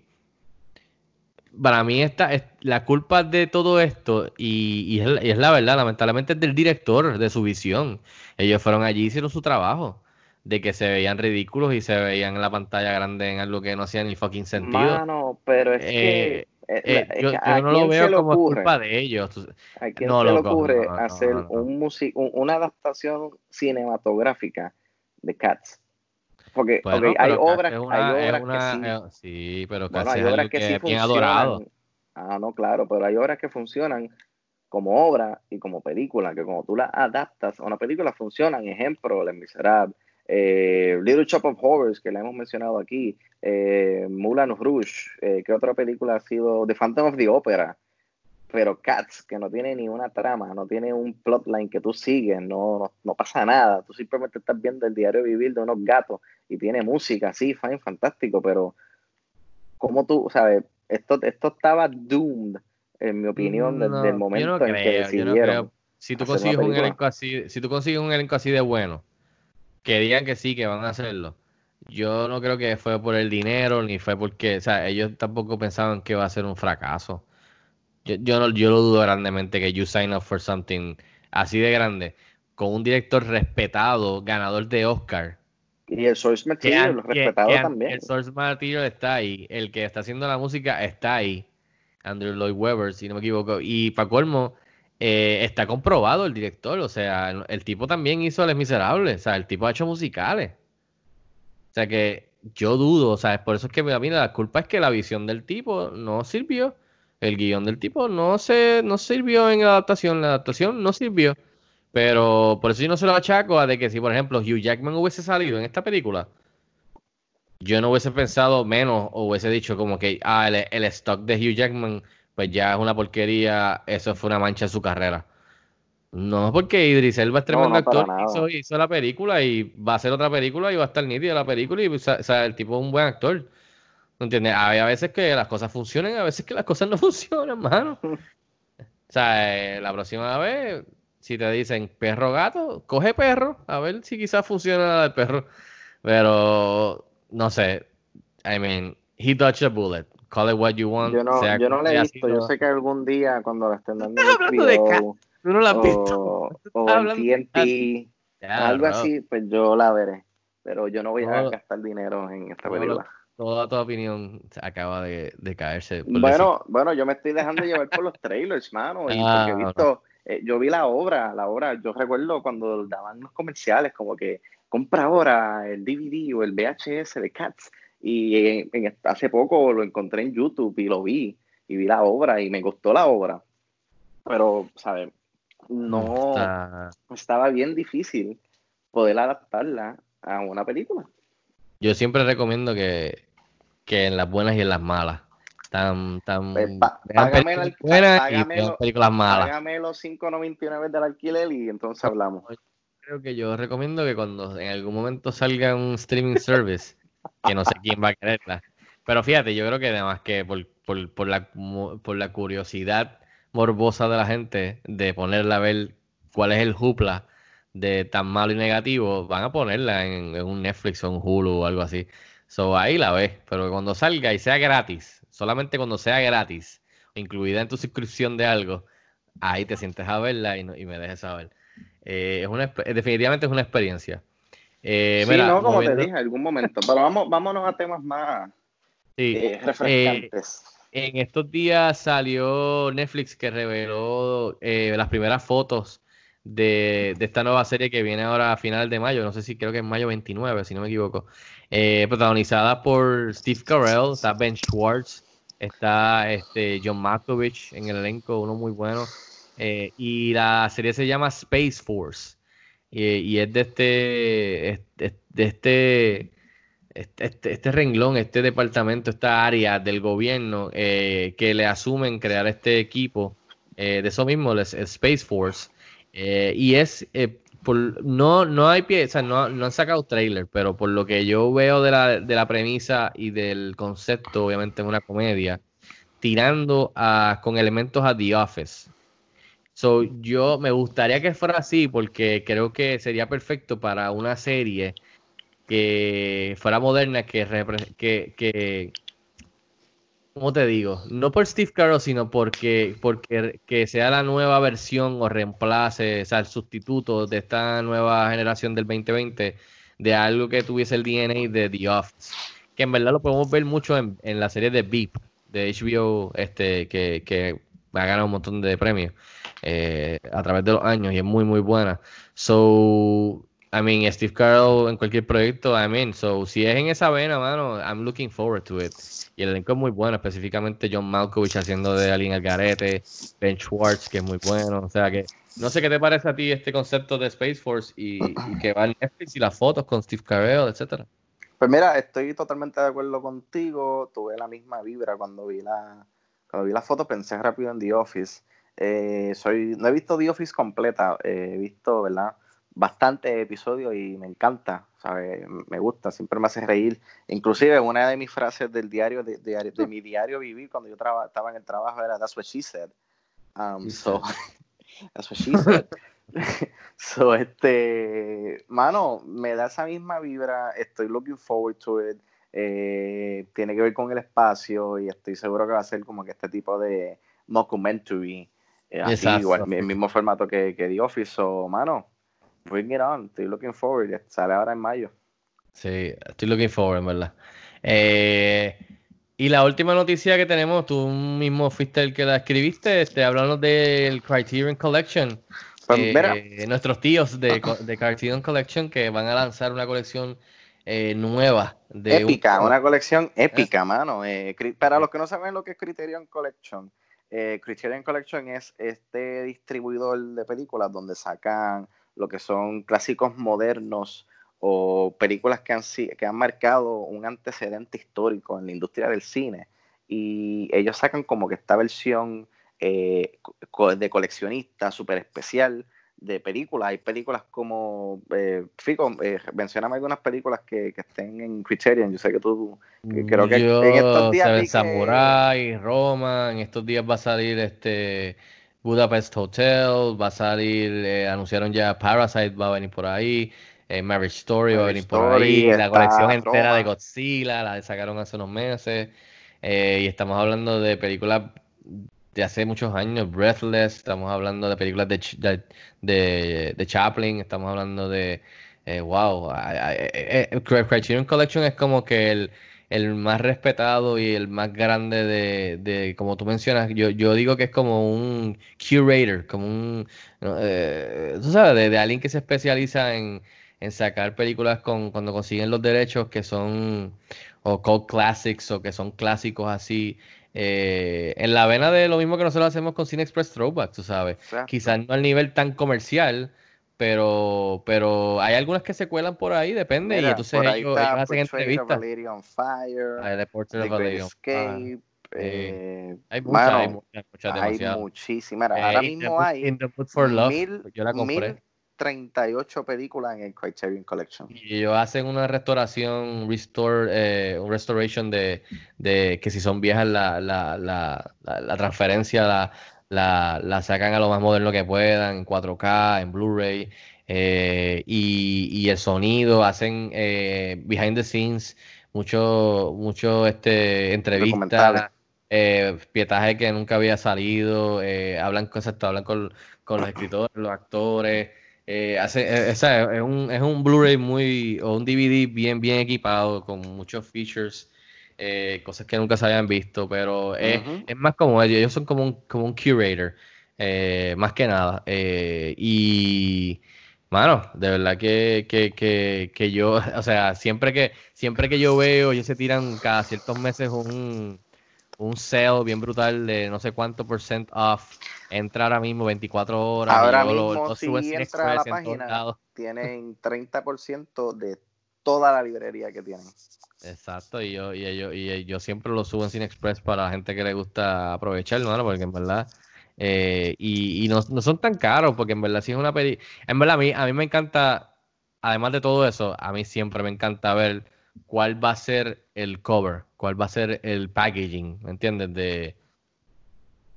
para mí esta es la culpa de todo esto y, y es, la- y es la verdad, lamentablemente es del director, de su visión. Ellos fueron allí y hicieron su trabajo, de que se veían ridículos y se veían en la pantalla grande en algo que no hacía ni fucking sentido. Mano, pero es que, Eh, eh, Eh, la- es yo, yo ¿a no lo veo le como ocurre? culpa de ellos. ¿A quién No, se le ocurre no, no, hacer un una adaptación cinematográfica de Cats? Porque Bueno, ok, hay obras, una- hay obras una- que sí. eh, sí, pero Bueno, Cats hay obras que que sí bien adorado. funcionan. Ah, no, claro, pero hay obras que funcionan como obra y como película, que como tú las adaptas a una película funcionan. Ejemplo, Les Miserables, eh, Little Shop of Horrors, que la hemos mencionado aquí, eh, Moulin Rouge, eh, ¿qué otra película ha sido? The Phantom of the Opera. Pero Cats, que no tiene ni una trama, no tiene un plotline que tú sigues, no, no, no pasa nada. Tú simplemente estás viendo el diario vivir de unos gatos y tiene música, sí, fine, fantástico, pero como tú, sabes, esto, esto estaba doomed, en mi opinión, No, desde el yo momento no en que creo, yo no decidieron. creo. Si tú consigues un elenco así, si tú consigues un elenco así de bueno, que digan que sí, que van a hacerlo. Yo no creo que fue por el dinero, ni fue porque, o sea, ellos tampoco pensaban que iba a ser un fracaso. Yo, yo, no, yo lo dudo grandemente que you sign up for something así de grande, con un director respetado, ganador de Oscar. Y el source material, que- respetado que también. El source material está ahí, el que está haciendo la música está ahí, Andrew Lloyd Webber, si no me equivoco, y para colmo, eh, está comprobado el director, o sea, el, tipo también hizo Les Miserables, o sea, el tipo ha hecho musicales. O sea que yo dudo, o sea, por eso es que mira, mira, la culpa es que la visión del tipo no sirvió, el guion del tipo no se, no sirvió en la adaptación, la adaptación no sirvió. Pero por eso yo no se lo achaco a de que si, por ejemplo, Hugh Jackman hubiese salido en esta película, yo no hubiese pensado menos o hubiese dicho como que, ah, el, el stock de Hugh Jackman, pues ya es una porquería, eso fue una mancha en su carrera. No, porque Idris Elba es tremendo no, para actor, hizo, hizo la película y va a hacer otra película y va a estar nítida la película y o sea, el tipo es un buen actor. ¿No entiendes? Hay a veces que las cosas funcionan, a veces que las cosas no *laughs* funcionan, mano. *laughs* O sea, eh, la próxima vez, si te dicen perro gato, coge perro, a ver si quizás funciona la del perro. Pero, no sé. I mean, he dodged a bullet. Call it what you want. Yo no, sea yo no la he visto. Yo sido. sé que algún día cuando la estén dando Estás hablando de HBO Tú no la has visto. *laughs* o, o en TNT Ya, algo bro. así, pues yo la veré. Pero yo no voy a Todo- gastar dinero en esta película. Toda tu opinión acaba de, de caerse. Bueno, bueno, yo me estoy dejando llevar por los trailers, mano, y Ah, porque he visto, eh, yo vi la obra, la obra, yo recuerdo cuando daban los comerciales, como que compra ahora el DVD o el VHS de Cats, y en- en- hace poco lo encontré en YouTube y lo vi, y vi la obra y me gustó la obra, pero, ¿sabes? No, estaba bien difícil poder adaptarla a una película. Yo siempre recomiendo que, que en las buenas y en las malas. Tan, tan, Pues, pa- págame el- págamelo- películas malas. Págame los 5.99 del alquiler y entonces hablamos. Creo que yo recomiendo que cuando en algún momento salga un streaming service, que no sé quién va a quererla, pero fíjate, yo creo que además que por, por, por la, por la curiosidad morbosa de la gente de ponerla a ver cuál es el jupla de tan malo y negativo, van a ponerla en, en un Netflix o un Hulu o algo así. So ahí la ves, pero cuando salga y sea gratis, solamente cuando sea gratis, incluida en tu suscripción de algo, ahí te sientes a verla y, no- y me dejes saber. Eh, es una, definitivamente es una experiencia. Eh, sí, mira, no, como moviendo- te dije, en algún momento. Pero vamos, vámonos a temas más sí, eh, refrescantes. En estos días salió Netflix que reveló eh, las primeras fotos de, de esta nueva serie que viene ahora a final de mayo. No sé si creo que es mayo 29, si no me equivoco. Eh, protagonizada por Steve Carell, está Ben Schwartz, está este, John Malkovich en el elenco, uno muy bueno. Eh, y la serie se llama Space Force. Eh, y es de este, es- es- de este, este, este- este renglón, este departamento, esta área del gobierno eh, que le asumen crear este equipo eh, de eso mismo, el, el Space Force. Eh, y es, eh, por, no, no hay pie, no, no han sacado trailer, pero por lo que yo veo de la, de la premisa y del concepto, obviamente es una comedia, tirando a, con elementos a The Office. So, yo me gustaría que fuera así porque creo que sería perfecto para una serie que fuera moderna, que, que, que ¿cómo te digo? No por Steve Carell, sino porque, porque que sea la nueva versión o reemplace, o sea, el sustituto de esta nueva generación del 2020 de algo que tuviese el DNA de The Office. Que en verdad lo podemos ver mucho en, en la serie de Beep, de HBO, este, que, que ha ganado un montón de premios eh, a través de los años y es muy, muy buena. So, I mean, Steve Carell en cualquier proyecto, I mean, so, si es en esa vena, mano, I'm looking forward to it. Y el elenco es muy bueno, específicamente John Malkovich haciendo de alguien al garete, Ben Schwartz, que es muy bueno. O sea que, no sé qué te parece a ti este concepto de Space Force y, y que va en Netflix y las fotos con Steve Carell, etcétera. Pues mira, estoy totalmente de acuerdo contigo. Tuve la misma vibra cuando vi la, cuando vi la foto, pensé rápido en The Office. Eh, soy, no he visto The Office completa, eh, he visto, ¿verdad? Bastantes episodios y me encanta, ¿sabes? Me gusta, siempre me hace reír. Inclusive una de mis frases del diario, de, de- de mi diario vivir cuando yo traba- estaba en el trabajo era That's what she said. Um, so, *laughs* that's what she said. *laughs* so, este, mano, me da esa misma vibra, estoy looking forward to it, eh, tiene que ver con el espacio y estoy seguro que va a ser como que este tipo de mockumentary, así Exacto. igual, el mismo formato que, que The Office, so, mano, bring it on, estoy looking forward, sale ahora en mayo. Sí, estoy looking forward, en verdad. Eh, y la última noticia que tenemos, tú mismo fuiste el que la escribiste, este, hablando del Criterion Collection. Pues, Eh, mira. nuestros tíos de, de Criterion Collection que van a lanzar una colección eh, nueva. De un- épica, una colección épica, mano. Eh, para los que no saben lo que es Criterion Collection, eh, Criterion Collection es este distribuidor de películas donde sacan lo que son clásicos modernos o películas que han, que han marcado un antecedente histórico en la industria del cine. Y ellos sacan como que esta versión eh, de coleccionista súper especial de películas. Hay películas como, eh, Fico, eh, mencioname algunas películas que, que estén en Criterion. Yo sé que tú, que creo que Yo, en estos días Samurai, Roma, en estos días va a salir este Budapest Hotel, va a salir, eh, anunciaron ya Parasite, va a venir por ahí, eh, Marriage Story va a venir por Story, ahí, la colección entera Roma. de Godzilla, la sacaron hace unos meses, eh, y estamos hablando de películas de hace muchos años, Breathless, estamos hablando de películas de, de, de, Chaplin, estamos hablando de, eh, wow, eh, eh, Cri- Criterion Collection es como que el, el más respetado y el más grande de, de como tú mencionas, yo, yo digo que es como un curator, como un, eh, tú sabes, de, de alguien que se especializa en, en sacar películas con, cuando consiguen los derechos que son o cult classics o que son clásicos así. Eh, en la vena de lo mismo que nosotros hacemos con Cine Express Throwback, tú sabes. Exacto. Quizás no al nivel tan comercial, pero, pero hay algunas que se cuelan por ahí, depende. y entonces ellos, ellos hacen of entrevistas. On Fire, Hay The Portrait of Escape, eh, Hay muchas, hay muchas, muchas, hay muchísimas. Eh, Ahora mismo hay mil, yo la compré. 1038 películas en el Criterion Collection. Y ellos hacen una restauración, restore, eh, un restoration de, de que si son viejas la, la, la, transferencia la, sacan a lo más moderno que puedan, en 4K, en Blu-ray. eh, y, y el sonido, hacen eh, behind the scenes, mucho, mucho este, entrevistas, eh, pietaje que nunca había salido, eh, hablan, cosas, hablan con, con los escritores, los actores. Eh, hace, eh, es un, es un Blu-ray muy, o un DVD bien, bien equipado, con muchos features, eh, cosas que nunca se habían visto, pero es, es más como ellos, ellos son como un, como un curator, eh, más que nada. y, mano, de verdad que, que, que, que yo, *laughs* o sea, siempre que, siempre que yo veo, ellos se tiran cada ciertos meses un, un sale bien brutal de no sé cuánto por cent off. Entra ahora mismo 24 horas. Ahora yo lo- mismo, lo si entra a la página, tienen 30% de toda la librería que tienen. Exacto, y yo, y yo, y yo siempre lo subo en Cine Express para la gente que le gusta aprovechar, ¿no? Porque en verdad, eh, y, y no, no son tan caros, porque en verdad si es una peli, en verdad a mí, a mí me encanta, además de todo eso, a mí siempre me encanta ver cuál va a ser el cover, cuál va a ser el packaging, ¿me entiendes? De,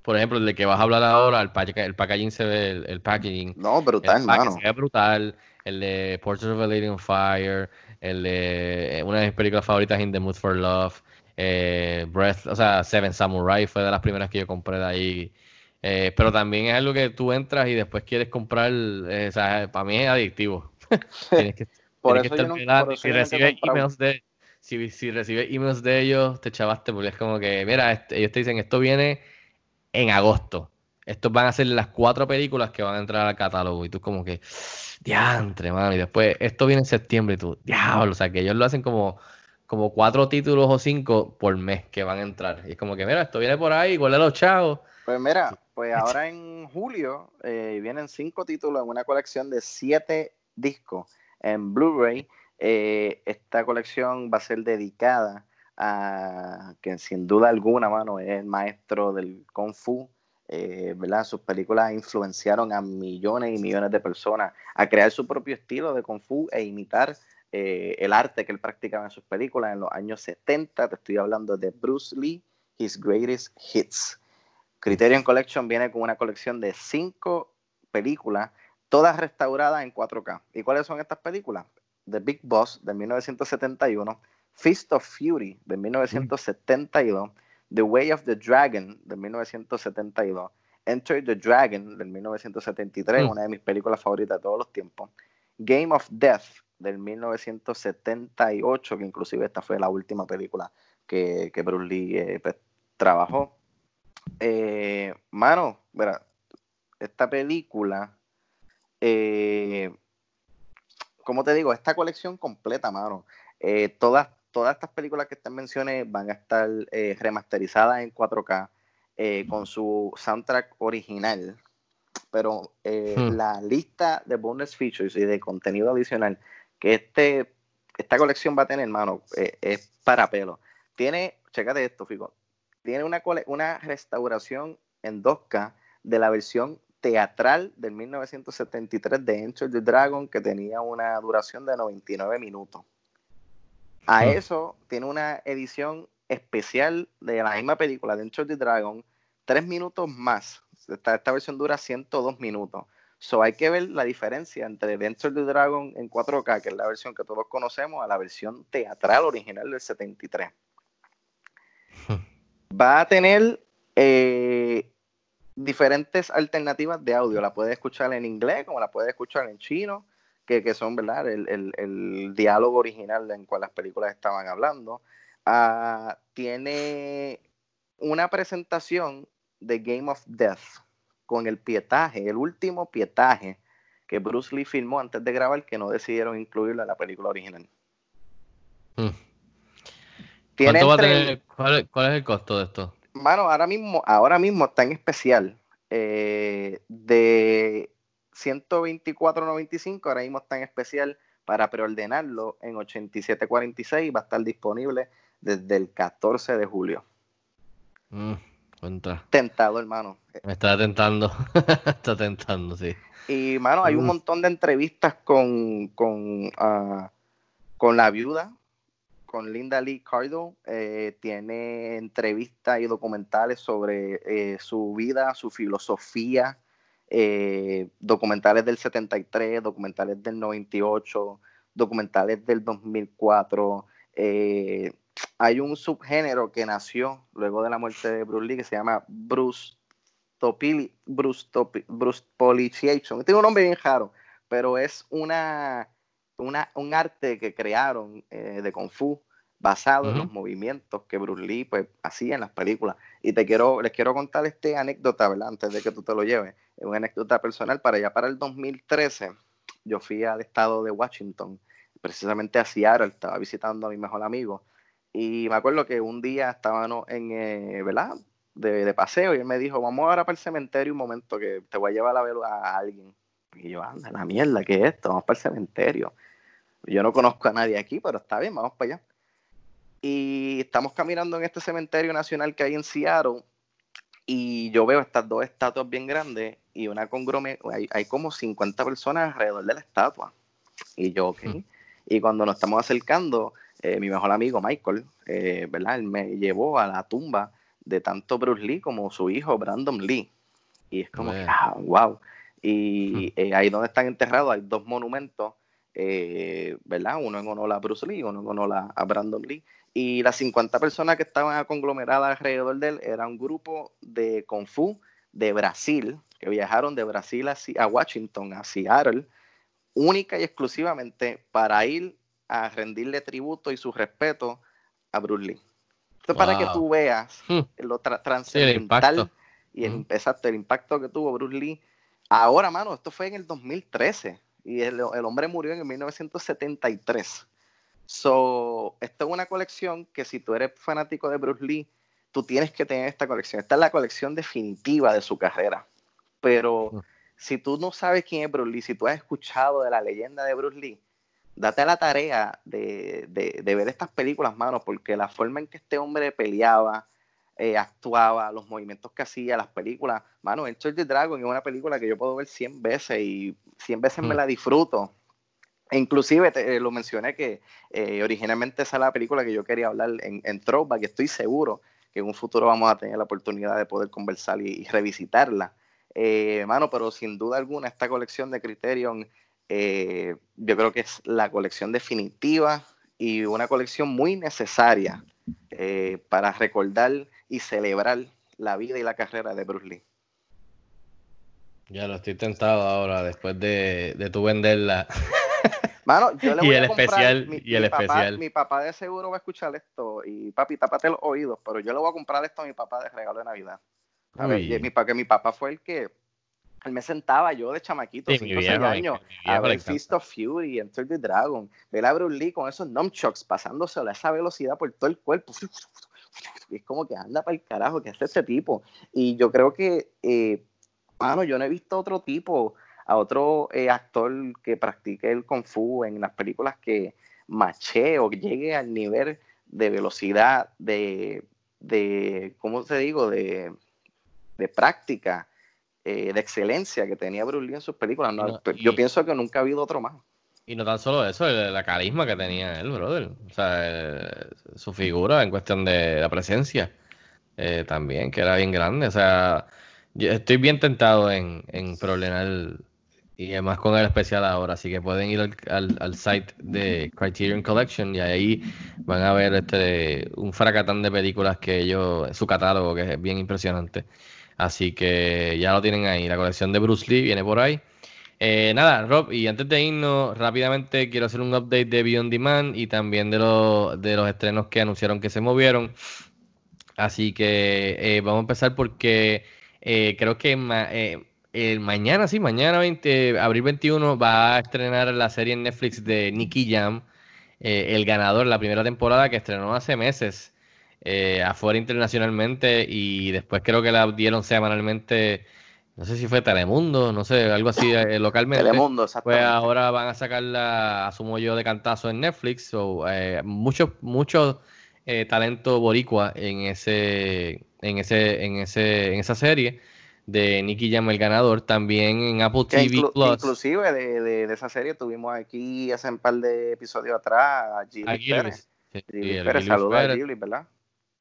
por ejemplo, el de que vas a hablar ahora, el, pack- el packaging se ve, el, el packaging, No, brutal, el hermano. se ve brutal. El de Portrait of a Lady on Fire. El de eh, una de mis películas favoritas, In the Mood for Love. eh, Breath, o sea, Seven Samurai fue de las primeras que yo compré de ahí. Eh, pero también es algo que tú entras y después quieres comprar. eh, o sea, para mí es adictivo. *laughs* tienes que, Por que eso yo no- por eso si recibes emails de si, si recibes emails de ellos, te chavaste, porque es como que, mira, este- ellos te dicen, esto viene en agosto. Estos van a ser las cuatro películas que van a entrar al catálogo. Y tú como que, diantre, mano. Y después, esto viene en septiembre y tú, diablo. O sea, que ellos lo hacen como, como cuatro títulos o cinco por mes que van a entrar. Y es como que, mira, esto viene por ahí, igual a los chavos. Pues mira, pues *laughs* ahora en julio eh, vienen cinco títulos en una colección de siete discos en Blu-ray. Eh, esta colección va a ser dedicada a que sin duda alguna, mano, es el maestro del Kung Fu. eh, ¿verdad? Sus películas influenciaron a millones y millones de personas a crear su propio estilo de Kung Fu e imitar eh, el arte que él practicaba en sus películas en los años 70. Te estoy hablando de Bruce Lee, His Greatest Hits. Criterion Collection viene con una colección de cinco películas, todas restauradas en 4K. ¿Y cuáles son estas películas? The Big Boss de 1971, Fist of Fury de 1972, The Way of the Dragon de 1972, Enter the Dragon del 1973, Mm. una de mis películas favoritas de todos los tiempos, Game of Death del 1978, que inclusive esta fue la última película que, que Bruce Lee eh, pues, trabajó. Eh, mano, verá, esta película, eh, como te digo, esta colección completa, mano. eh, todas, todas estas películas que te mencioné van a estar eh, remasterizadas en 4K eh, con su soundtrack original. Pero Hmm. la lista de bonus features y de contenido adicional que este, esta colección va a tener, mano, eh, es para pelo. Tiene, chécate esto, Fico, tiene una, una restauración en 2K de la versión teatral del 1973 de Enter the Dragon que tenía una duración de 99 minutos. A eso tiene una edición especial de la misma película de Enter the Dragon, tres minutos más. Esta, esta versión dura 102 minutos. So hay que ver la diferencia entre Enter the Dragon en 4K, que es la versión que todos conocemos, a la versión teatral original del 73 va a tener eh, diferentes alternativas de audio. La puedes escuchar en inglés, como la puedes escuchar en chino, que, que son ¿verdad? El, el- el diálogo original en cual las películas estaban hablando. Ah, tiene una presentación de Game of Death con el pietaje, el último pietaje que Bruce Lee filmó antes de grabar, que no decidieron incluirlo en la película original. Hmm. Tiene ¿Cuánto va a tener, cuál, cuál es el costo de esto? Mano, ahora mismo, ahora mismo está en especial. eh, de 124.95, ahora mismo está en especial para preordenarlo en 87.46. Va a estar disponible desde el 14 de julio. Mm, contra. Tentado, hermano. Me está tentando. *laughs* está tentando, sí. Y, mano, hay un Uf. montón de entrevistas con, con, ah, con la viuda, con Linda Lee Cardo. Eh, tiene entrevistas y documentales sobre eh, su vida, su filosofía, eh, documentales del 73, documentales del 98, documentales del 2004. Eh, hay un subgénero que nació luego de la muerte de Bruce Lee que se llama Bruce Topili, Bruce, Topi, Bruce Tiene un nombre bien raro, pero es una, una un arte que crearon eh, de Kung Fu basado en los movimientos que Bruce Lee pues, hacía en las películas. Y te quiero, les quiero contar esta anécdota, ¿verdad? Antes de que tú te lo lleves. Es una anécdota personal. Para allá, para el 2013, yo fui al estado de Washington, precisamente a Seattle, estaba visitando a mi mejor amigo. Y me acuerdo que un día estábamos en, eh, ¿verdad? De, paseo y él me dijo, vamos ahora para el cementerio un momento que te voy a llevar a ver a alguien. Y yo, anda, la mierda, ¿qué es esto? Vamos para el cementerio. Yo no conozco a nadie aquí, pero está bien, vamos para allá. Y estamos caminando en este cementerio nacional que hay en Seattle y yo veo estas dos estatuas bien grandes y una congrome, hay, hay como 50 personas alrededor de la estatua. Y yo, ok. Hmm. Y cuando nos estamos acercando, eh, mi mejor amigo Michael, eh, ¿verdad? Él me llevó a la tumba de tanto Bruce Lee como su hijo Brandon Lee. Y es como, ah, wow. Y hmm. eh, ahí donde están enterrados hay dos monumentos, ¿verdad? Uno en honor a Bruce Lee, uno en honor a Brandon Lee y las 50 personas que estaban conglomeradas alrededor de él era un grupo de Kung Fu de Brasil, que viajaron de Brasil a, Washington, a Seattle, única y exclusivamente para ir a rendirle tributo y su respeto a Bruce Lee. Esto para que tú veas hmm. lo trascendental y el, exacto, el impacto que tuvo Bruce Lee. Ahora, mano, esto fue en el 2013 y el, el hombre murió en el 1973. So, esto es una colección que si tú eres fanático de Bruce Lee, tú tienes que tener esta colección. Esta es la colección definitiva de su carrera. Pero mm. si tú no sabes quién es Bruce Lee, si tú has escuchado de la leyenda de Bruce Lee, date a la tarea de, ver estas películas, mano, porque la forma en que este hombre peleaba, eh, actuaba, los movimientos que hacía, las películas, mano, Enter the Dragon es una película que yo puedo ver 100 veces y 100 veces me mm. la disfruto e inclusive te, eh, lo mencioné que eh, originalmente esa es la película que yo quería hablar en, en Throwback, que estoy seguro que en un futuro vamos a tener la oportunidad de poder conversar y, revisitarla. Mano, pero sin duda alguna esta colección de Criterion yo creo que es la colección definitiva y una colección muy necesaria para recordar y celebrar la vida y la carrera de Bruce Lee. Ya lo estoy tentado ahora después de, de tu venderla. *laughs* Mano, yo le voy y el a comprar, especial, mi, y el papá, especial. Mi papá de seguro va a escuchar esto y papi, tápate los oídos, pero yo le voy a comprar esto a mi papá de regalo de Navidad. A ver, mi, que mi papá fue el que él me sentaba yo de chamaquito, 5 o 6 años, a ver Fist of Fury, Enter the Dragon, ver a Bruce Lee con esos nunchucks pasándose a esa velocidad por todo el cuerpo. Es como que anda para el carajo, que es ese tipo. Y yo creo que, eh, mano, yo no he visto otro tipo a otro eh, actor que practique el kung fu en las películas que mache o llegue al nivel de velocidad, de, de ¿cómo te digo?, de, de práctica, eh, de excelencia que tenía Bruce Lee en sus películas. yo pienso que nunca ha habido otro más. Y no tan solo eso, la carisma que tenía él, brother. O sea, eh, su figura en cuestión de la presencia también, que era bien grande. O sea, yo estoy bien tentado en, en problemar y además con el especial ahora, así que pueden ir al, al, site de Criterion Collection y ahí van a ver este un fracatán de películas que ellos, su catálogo que es bien impresionante. Así que ya lo tienen ahí, la colección de Bruce Lee viene por ahí. Eh, nada, Rob, y antes de irnos rápidamente quiero hacer un update de Beyond Demand y también de, lo, de los estrenos que anunciaron que se movieron. Así que eh, vamos a empezar porque eh, creo que mañana, sí, mañana 20, abril 21 va a estrenar la serie en Netflix de Nicky Jam, eh, el ganador, la primera temporada que estrenó hace meses eh, afuera internacionalmente y después creo que la dieron semanalmente, no sé si fue Telemundo, no sé, algo así eh, *laughs* localmente. Telemundo, Pues ahora van a sacarla, asumo yo, de cantazo en Netflix, o mucho, mucho talento boricua en ese, en ese, en ese, en esa serie de Nicky Jam el ganador, también en Apple TV Plus. Inclusive de, de, esa serie tuvimos aquí hace un par de episodios atrás a Gilly Pérez. Sí, Pérez, saludos a Gilly, ¿verdad?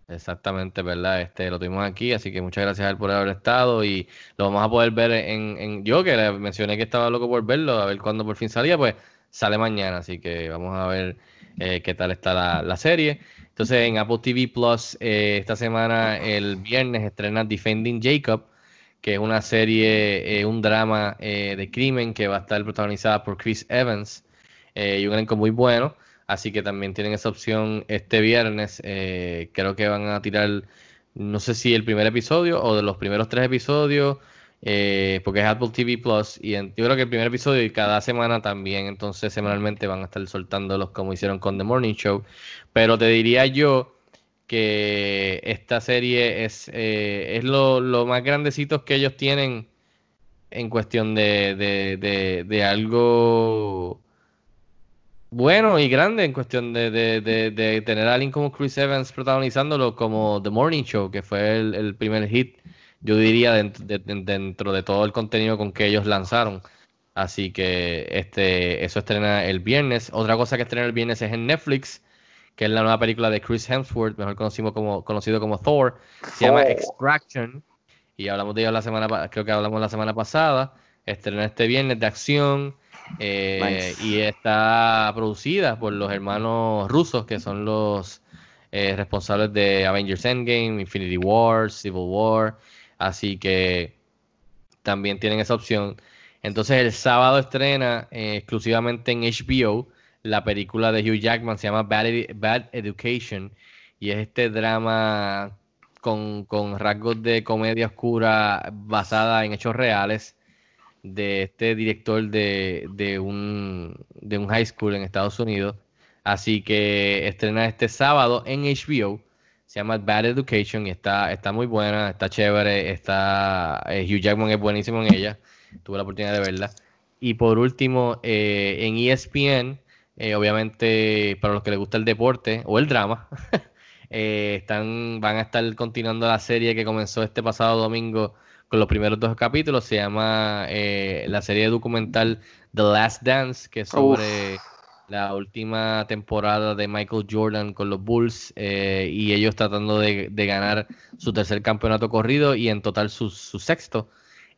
Exactamente, ¿verdad? Este, lo tuvimos aquí, así que muchas gracias a él por haber estado y lo vamos a poder ver en, en yo que mencioné que estaba loco por verlo, a ver cuándo por fin salía, pues sale mañana, así que vamos a ver eh, qué tal está la, serie. Entonces en Apple TV Plus eh, esta semana el viernes estrena Defending Jacob, que es una serie, eh, un drama de crimen que va a estar protagonizada por Chris Evans y un elenco muy bueno. Así que también tienen esa opción este viernes. Eh, creo que van a tirar, no sé si el primer episodio o de los primeros tres episodios, eh, porque es Apple TV Plus. Y yo creo que el primer episodio y cada semana también, entonces semanalmente van a estar soltándolos como hicieron con The Morning Show. Pero te diría yo que esta serie es, eh, es lo, lo, más grandecito que ellos tienen en cuestión de, de, de algo bueno y grande en cuestión de, de, tener a alguien como Chris Evans protagonizándolo como The Morning Show, que fue el, primer hit, yo diría, dentro de, todo el contenido con que ellos lanzaron. Así que este, eso estrena el viernes. Otra cosa que estrena el viernes es en Netflix, que es la nueva película de Chris Hemsworth, mejor conocido como, conocido como Thor. Se llama Extraction. Y hablamos de ella la semana, creo que hablamos la semana pasada. Estrena este viernes de acción eh, y está producida por los hermanos rusos, que son los eh, responsables de Avengers Endgame, Infinity War, Civil War. Así que también tienen esa opción. Entonces el sábado estrena eh, exclusivamente en HBO la película de Hugh Jackman, se llama Bad, Bad Education. Y es este drama con, con rasgos de comedia oscura basada en hechos reales de este director de, de, un, de un high school en Estados Unidos. Así que estrena este sábado en HBO. Se llama Bad Education y está, está muy buena, está chévere. Está, eh, Hugh Jackman es buenísimo en ella. Tuve la oportunidad de verla. Y por último, eh, en ESPN, eh, obviamente para los que les gusta el deporte o el drama, *laughs* están, van a estar continuando la serie que comenzó este pasado domingo con los primeros dos capítulos. Se llama eh, la serie documental The Last Dance, que es sobre la última temporada de Michael Jordan con los Bulls eh, y ellos tratando de, ganar su tercer campeonato corrido y en total su, sexto.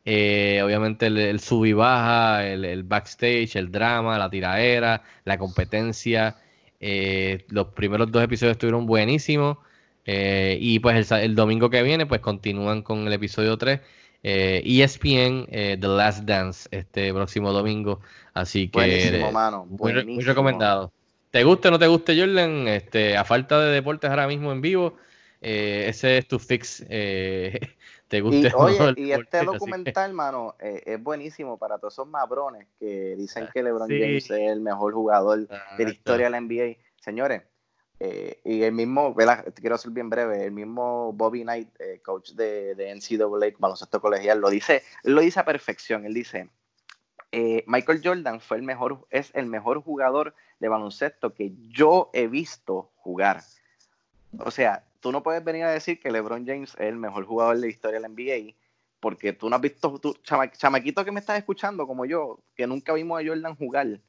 Eh, obviamente el, sub y baja, el, backstage, el drama, la tiraera, la competencia. los primeros dos episodios estuvieron buenísimos. y pues el, el, domingo que viene, pues continúan con el episodio 3 eh, ESPN eh, The Last Dance este próximo domingo. Así que Muy, recomendado. ¿Te guste o no te guste, Jordan? Este, a falta de deportes ahora mismo en vivo, eh, ese es tu fix. *laughs* ¿Te gusta? Y, oye, y este documental, mano, es buenísimo para todos esos mabrones que dicen que LeBron James es el mejor jugador de la historia de la NBA. Señores, eh, y el mismo, quiero ser bien breve, el mismo Bobby Knight, eh, coach de, de, NCAA, baloncesto colegial, lo dice, lo dice a perfección. Él dice, eh, Michael Jordan fue el mejor, es el mejor jugador de baloncesto que yo he visto jugar. O sea, tú no puedes venir a decir que LeBron James es el mejor jugador de la historia de la NBA, porque tú no has visto, chamaquito que me estás escuchando como yo, que nunca vimos a Jordan jugar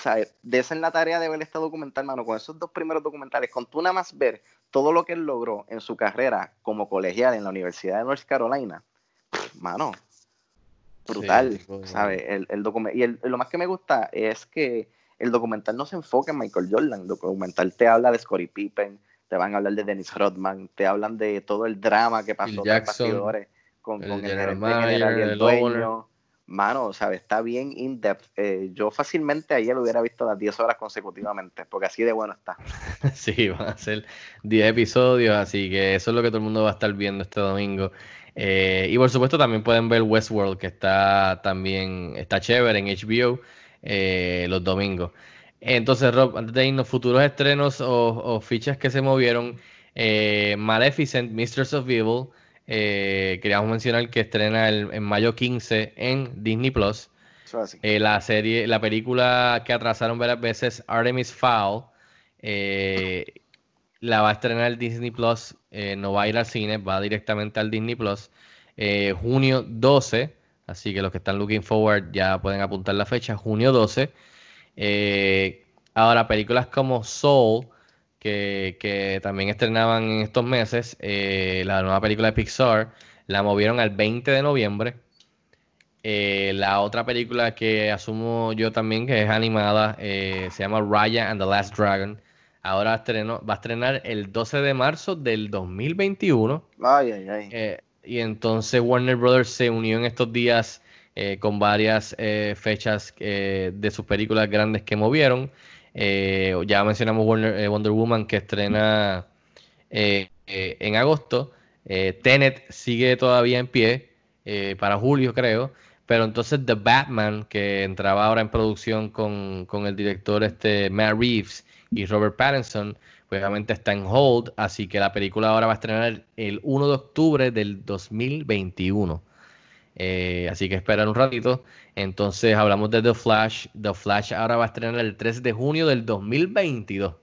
sea, de esa en la tarea de ver este documental, mano, con esos dos primeros documentales, con tú nada más ver todo lo que él logró en su carrera como colegial en la Universidad de North Carolina, mano, brutal, ¿sabes? El, el y lo más que me gusta es que el documental no se enfoca en Michael Jordan, el documental te habla de Scottie Pippen, te van a hablar de Dennis Rodman, te hablan de todo el drama que pasó con bastidores, con, con el, el dueño mano, ¿sabes? Está bien in-depth. Eh, yo fácilmente ayer lo hubiera visto las 10 horas consecutivamente, porque así de bueno está. *laughs* sí, van a ser 10 episodios, así que eso es lo que todo el mundo va a estar viendo este domingo. Eh, y por supuesto también pueden ver Westworld, que está también, está chévere en HBO eh, los domingos. Entonces, Rob, antes de irnos, futuros estrenos o, fichas que se movieron, Maleficent, Mistress of Evil, eh, queríamos mencionar que estrena en mayo 15 en Disney Plus. Eh, la serie, la película que atrasaron varias veces, Artemis Fowl, eh, la va a estrenar Disney Plus. no va a ir al cine, va directamente al Disney Plus. junio 12, así que los que están looking forward ya pueden apuntar la fecha. Junio 12. ahora, películas como Soul que, que también estrenaban en estos meses. Eh, la nueva película de Pixar la movieron al 20 de noviembre. Eh, la otra película que asumo yo también, que es animada, eh, se llama Raya and the Last Dragon. Ahora estrenó, va a estrenar el 12 de marzo del 2021. Ay, ay, ay. Eh, y entonces Warner Brothers se unió en estos días con varias fechas de sus películas grandes que movieron. Eh, ya mencionamos Warner- eh, Wonder Woman que estrena eh, eh, en agosto. Eh, Tenet sigue todavía en pie para julio, creo. Pero entonces The Batman, que entraba ahora en producción con, con el director este Matt Reeves y Robert Pattinson, pues está en hold. Así que la película ahora va a estrenar el 1 de octubre del 2021. Eh, así que esperar un ratito. Entonces hablamos de The Flash. The Flash ahora va a estrenar el 3 de junio del 2022.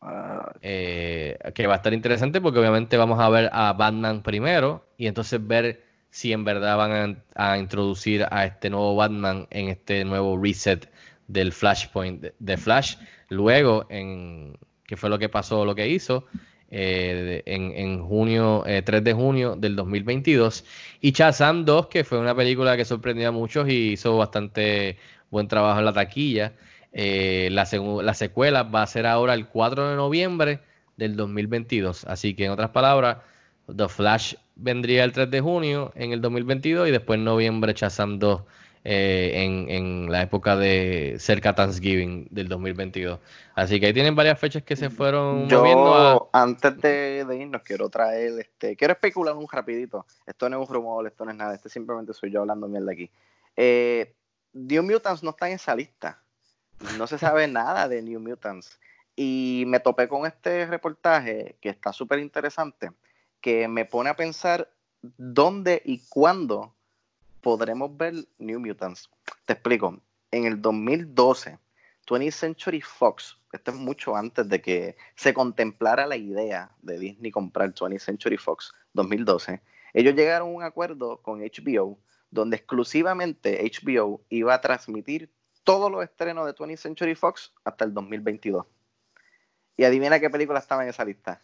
Ah, Eh, que va a estar interesante porque obviamente vamos a ver a Batman primero y entonces ver si en verdad van a, introducir a este nuevo Batman en este nuevo reset del Flashpoint de, Flash. Luego, en que fue lo que pasó, lo que hizo eh, en, en junio, eh, 3 de junio del 2022. Y Shazam 2, que fue una película que sorprendió a muchos y hizo bastante buen trabajo en la taquilla. Eh, la, la secuela va a ser ahora el 4 de noviembre del 2022. Así que en otras palabras, The Flash vendría el 3 de junio en el 2022 y después en noviembre Shazam 2 eh, en, en la época de cerca Thanksgiving del 2022. Así que ahí tienen varias fechas que se fueron moviendo a... Yo, antes de, de irnos, quiero traer, este, quiero especular un rapidito. Esto no es un rumor, esto no es nada, este simplemente soy yo hablando mierda aquí. Eh, New Mutants no está en esa lista. No se sabe *laughs* nada de New Mutants. Y me topé con este reportaje que está súper interesante, que me pone a pensar dónde y cuándo podremos ver New Mutants. Te explico. En el 2012, 20th Century Fox, esto es mucho antes de que se contemplara la idea de Disney comprar 20th Century Fox, 2012, ellos llegaron a un acuerdo con HBO donde exclusivamente HBO iba a transmitir todos los estrenos de 20th Century Fox hasta el 2022. Y adivina qué película estaba en esa lista.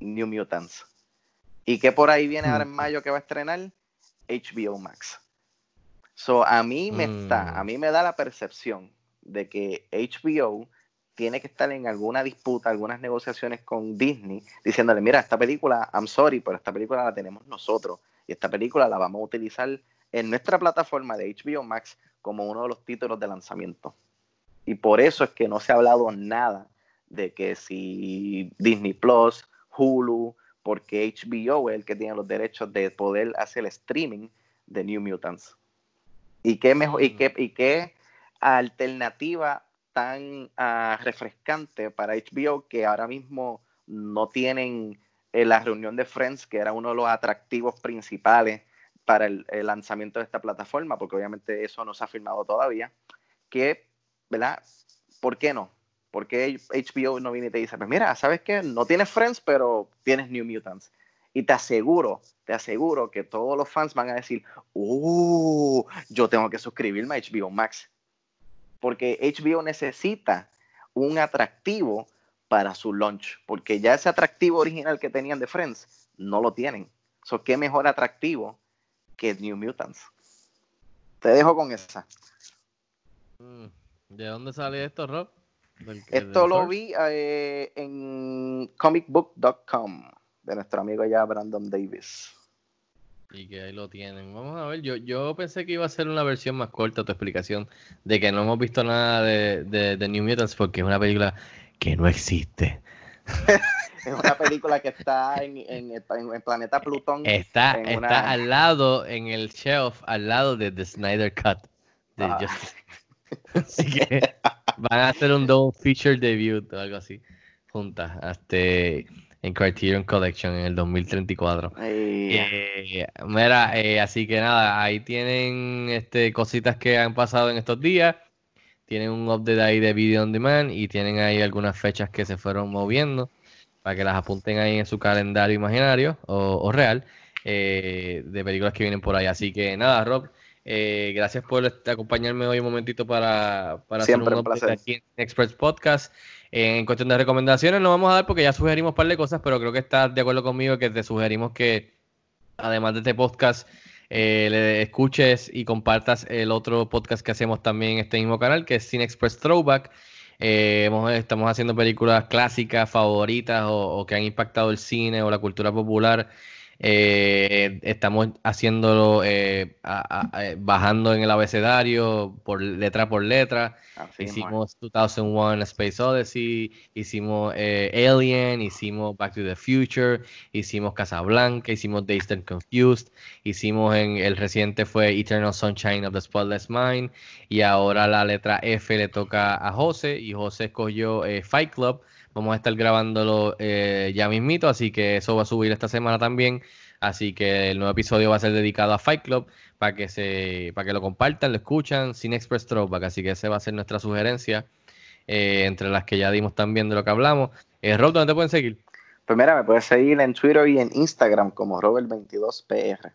New Mutants. ¿Y qué por ahí viene ahora en mayo que va a estrenar? HBO Max. So, a mí me Mm. está, a mí me da la percepción de que HBO tiene que estar en alguna disputa, algunas negociaciones con Disney, diciéndole, mira, esta película, I'm sorry, pero esta película la tenemos nosotros y esta película la vamos a utilizar en nuestra plataforma de HBO Max como uno de los títulos de lanzamiento. Y por eso es que no se ha hablado nada de que si Disney Plus, Hulu, porque HBO es el que tiene los derechos de poder hacer el streaming de New Mutants. Y qué mejor, y qué, y qué alternativa tan ah, refrescante para HBO que ahora mismo no tienen eh, la reunión de Friends, que era uno de los atractivos principales para el, el lanzamiento de esta plataforma, porque obviamente eso no se ha firmado todavía, que, ¿verdad? ¿Por qué no? Porque HBO no viene y te dice, pues mira, ¿sabes qué? No tienes Friends, pero tienes New Mutants. Y te aseguro, te aseguro que todos los fans van a decir, ¡Uh! Yo tengo que suscribirme a HBO Max. Porque HBO necesita un atractivo para su launch. Porque ya ese atractivo original que tenían de Friends no lo tienen. So, ¿Qué mejor atractivo que New Mutants? Te dejo con esa. Mm, ¿De dónde sale esto, Rob? Esto lo vi eh, en comicbook.com de nuestro amigo ya Brandon Davis. Y que ahí lo tienen. Vamos a ver, yo, yo pensé que iba a ser una versión más corta tu explicación de que no hemos visto nada de, de, de New Mutants porque es una película que no existe. *laughs* Es una película que está en, en el en el planeta Plutón. Está, está una- al lado, en el shelf, al lado de The Snyder Cut. de Ah. *laughs* Así que *laughs* van a hacer un double feature debut o algo así, juntas, este, en Criterion Collection en el 2034. Ay, Eh, mira, eh, así que nada, ahí tienen este, cositas que han pasado en estos días. Tienen un update ahí de Video on Demand y tienen ahí algunas fechas que se fueron moviendo para que las apunten ahí en su calendario imaginario o, o real eh, de películas que vienen por ahí. Así que nada, Rob, eh, gracias por este, acompañarme hoy un momentito para, para hacer un un aquí en Express Podcast. En cuestión de recomendaciones no vamos a dar porque ya sugerimos un par de cosas, pero creo que estás de acuerdo conmigo que te sugerimos que además de este podcast eh, le escuches y compartas el otro podcast que hacemos también en este mismo canal, que es Cine Express Throwback. Eh, estamos haciendo películas clásicas, favoritas o, que han impactado el cine o la cultura popular eh, estamos haciéndolo eh, bajando en el abecedario por letra por letra. hicimos 2001 Space Odyssey, hicimos eh, Alien, hicimos Back to the Future, hicimos Casablanca, hicimos Dazed and Confused, hicimos en el reciente fue Eternal Sunshine of the Spotless Mind y ahora la letra F le toca a José y José escogió Fight Club Vamos a estar grabándolo eh, ya mismito, así que eso va a subir esta semana también. Así que el nuevo episodio va a ser dedicado a Fight Club para que se, para que lo compartan, lo escuchan, sin Express Throwback. Así que esa va a ser nuestra sugerencia, eh, entre las que ya dimos también de lo que hablamos. Eh, Rob, ¿dónde te pueden seguir? Pues mira, me puedes seguir en Twitter y en Instagram como Robert22PR.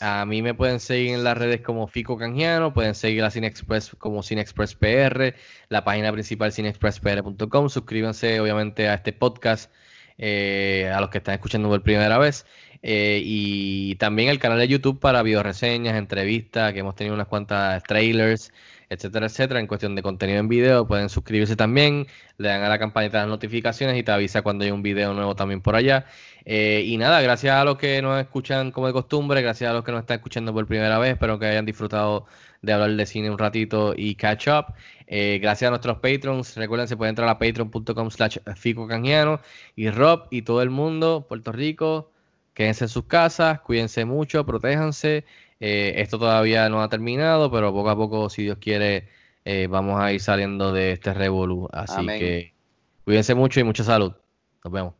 A mí me pueden seguir en las redes como Fico Canjiano, pueden seguir a Cinexpress como Cinexpress PR, la página principal cinexpresspr.com. Suscríbanse obviamente a este podcast, eh, a los que están escuchando por primera vez. Eh, y también el canal de YouTube para videoreseñas, entrevistas, que hemos tenido unas cuantas trailers, etcétera, etcétera. En cuestión de contenido en video, pueden suscribirse también, le dan a la campanita de las notificaciones y te avisa cuando hay un video nuevo también por allá. Eh, y nada, gracias a los que nos escuchan como de costumbre, gracias a los que nos están escuchando por primera vez, espero que hayan disfrutado de hablar de cine un ratito y catch up. Eh, gracias a nuestros patrons, recuerden, se pueden entrar a patreon.com slash fico y Rob y todo el mundo, Puerto Rico, quédense en sus casas, cuídense mucho, protéjanse. Eh, esto todavía no ha terminado, pero poco a poco, si Dios quiere, eh, vamos a ir saliendo de este revolú. Así que cuídense mucho y mucha salud. Nos vemos.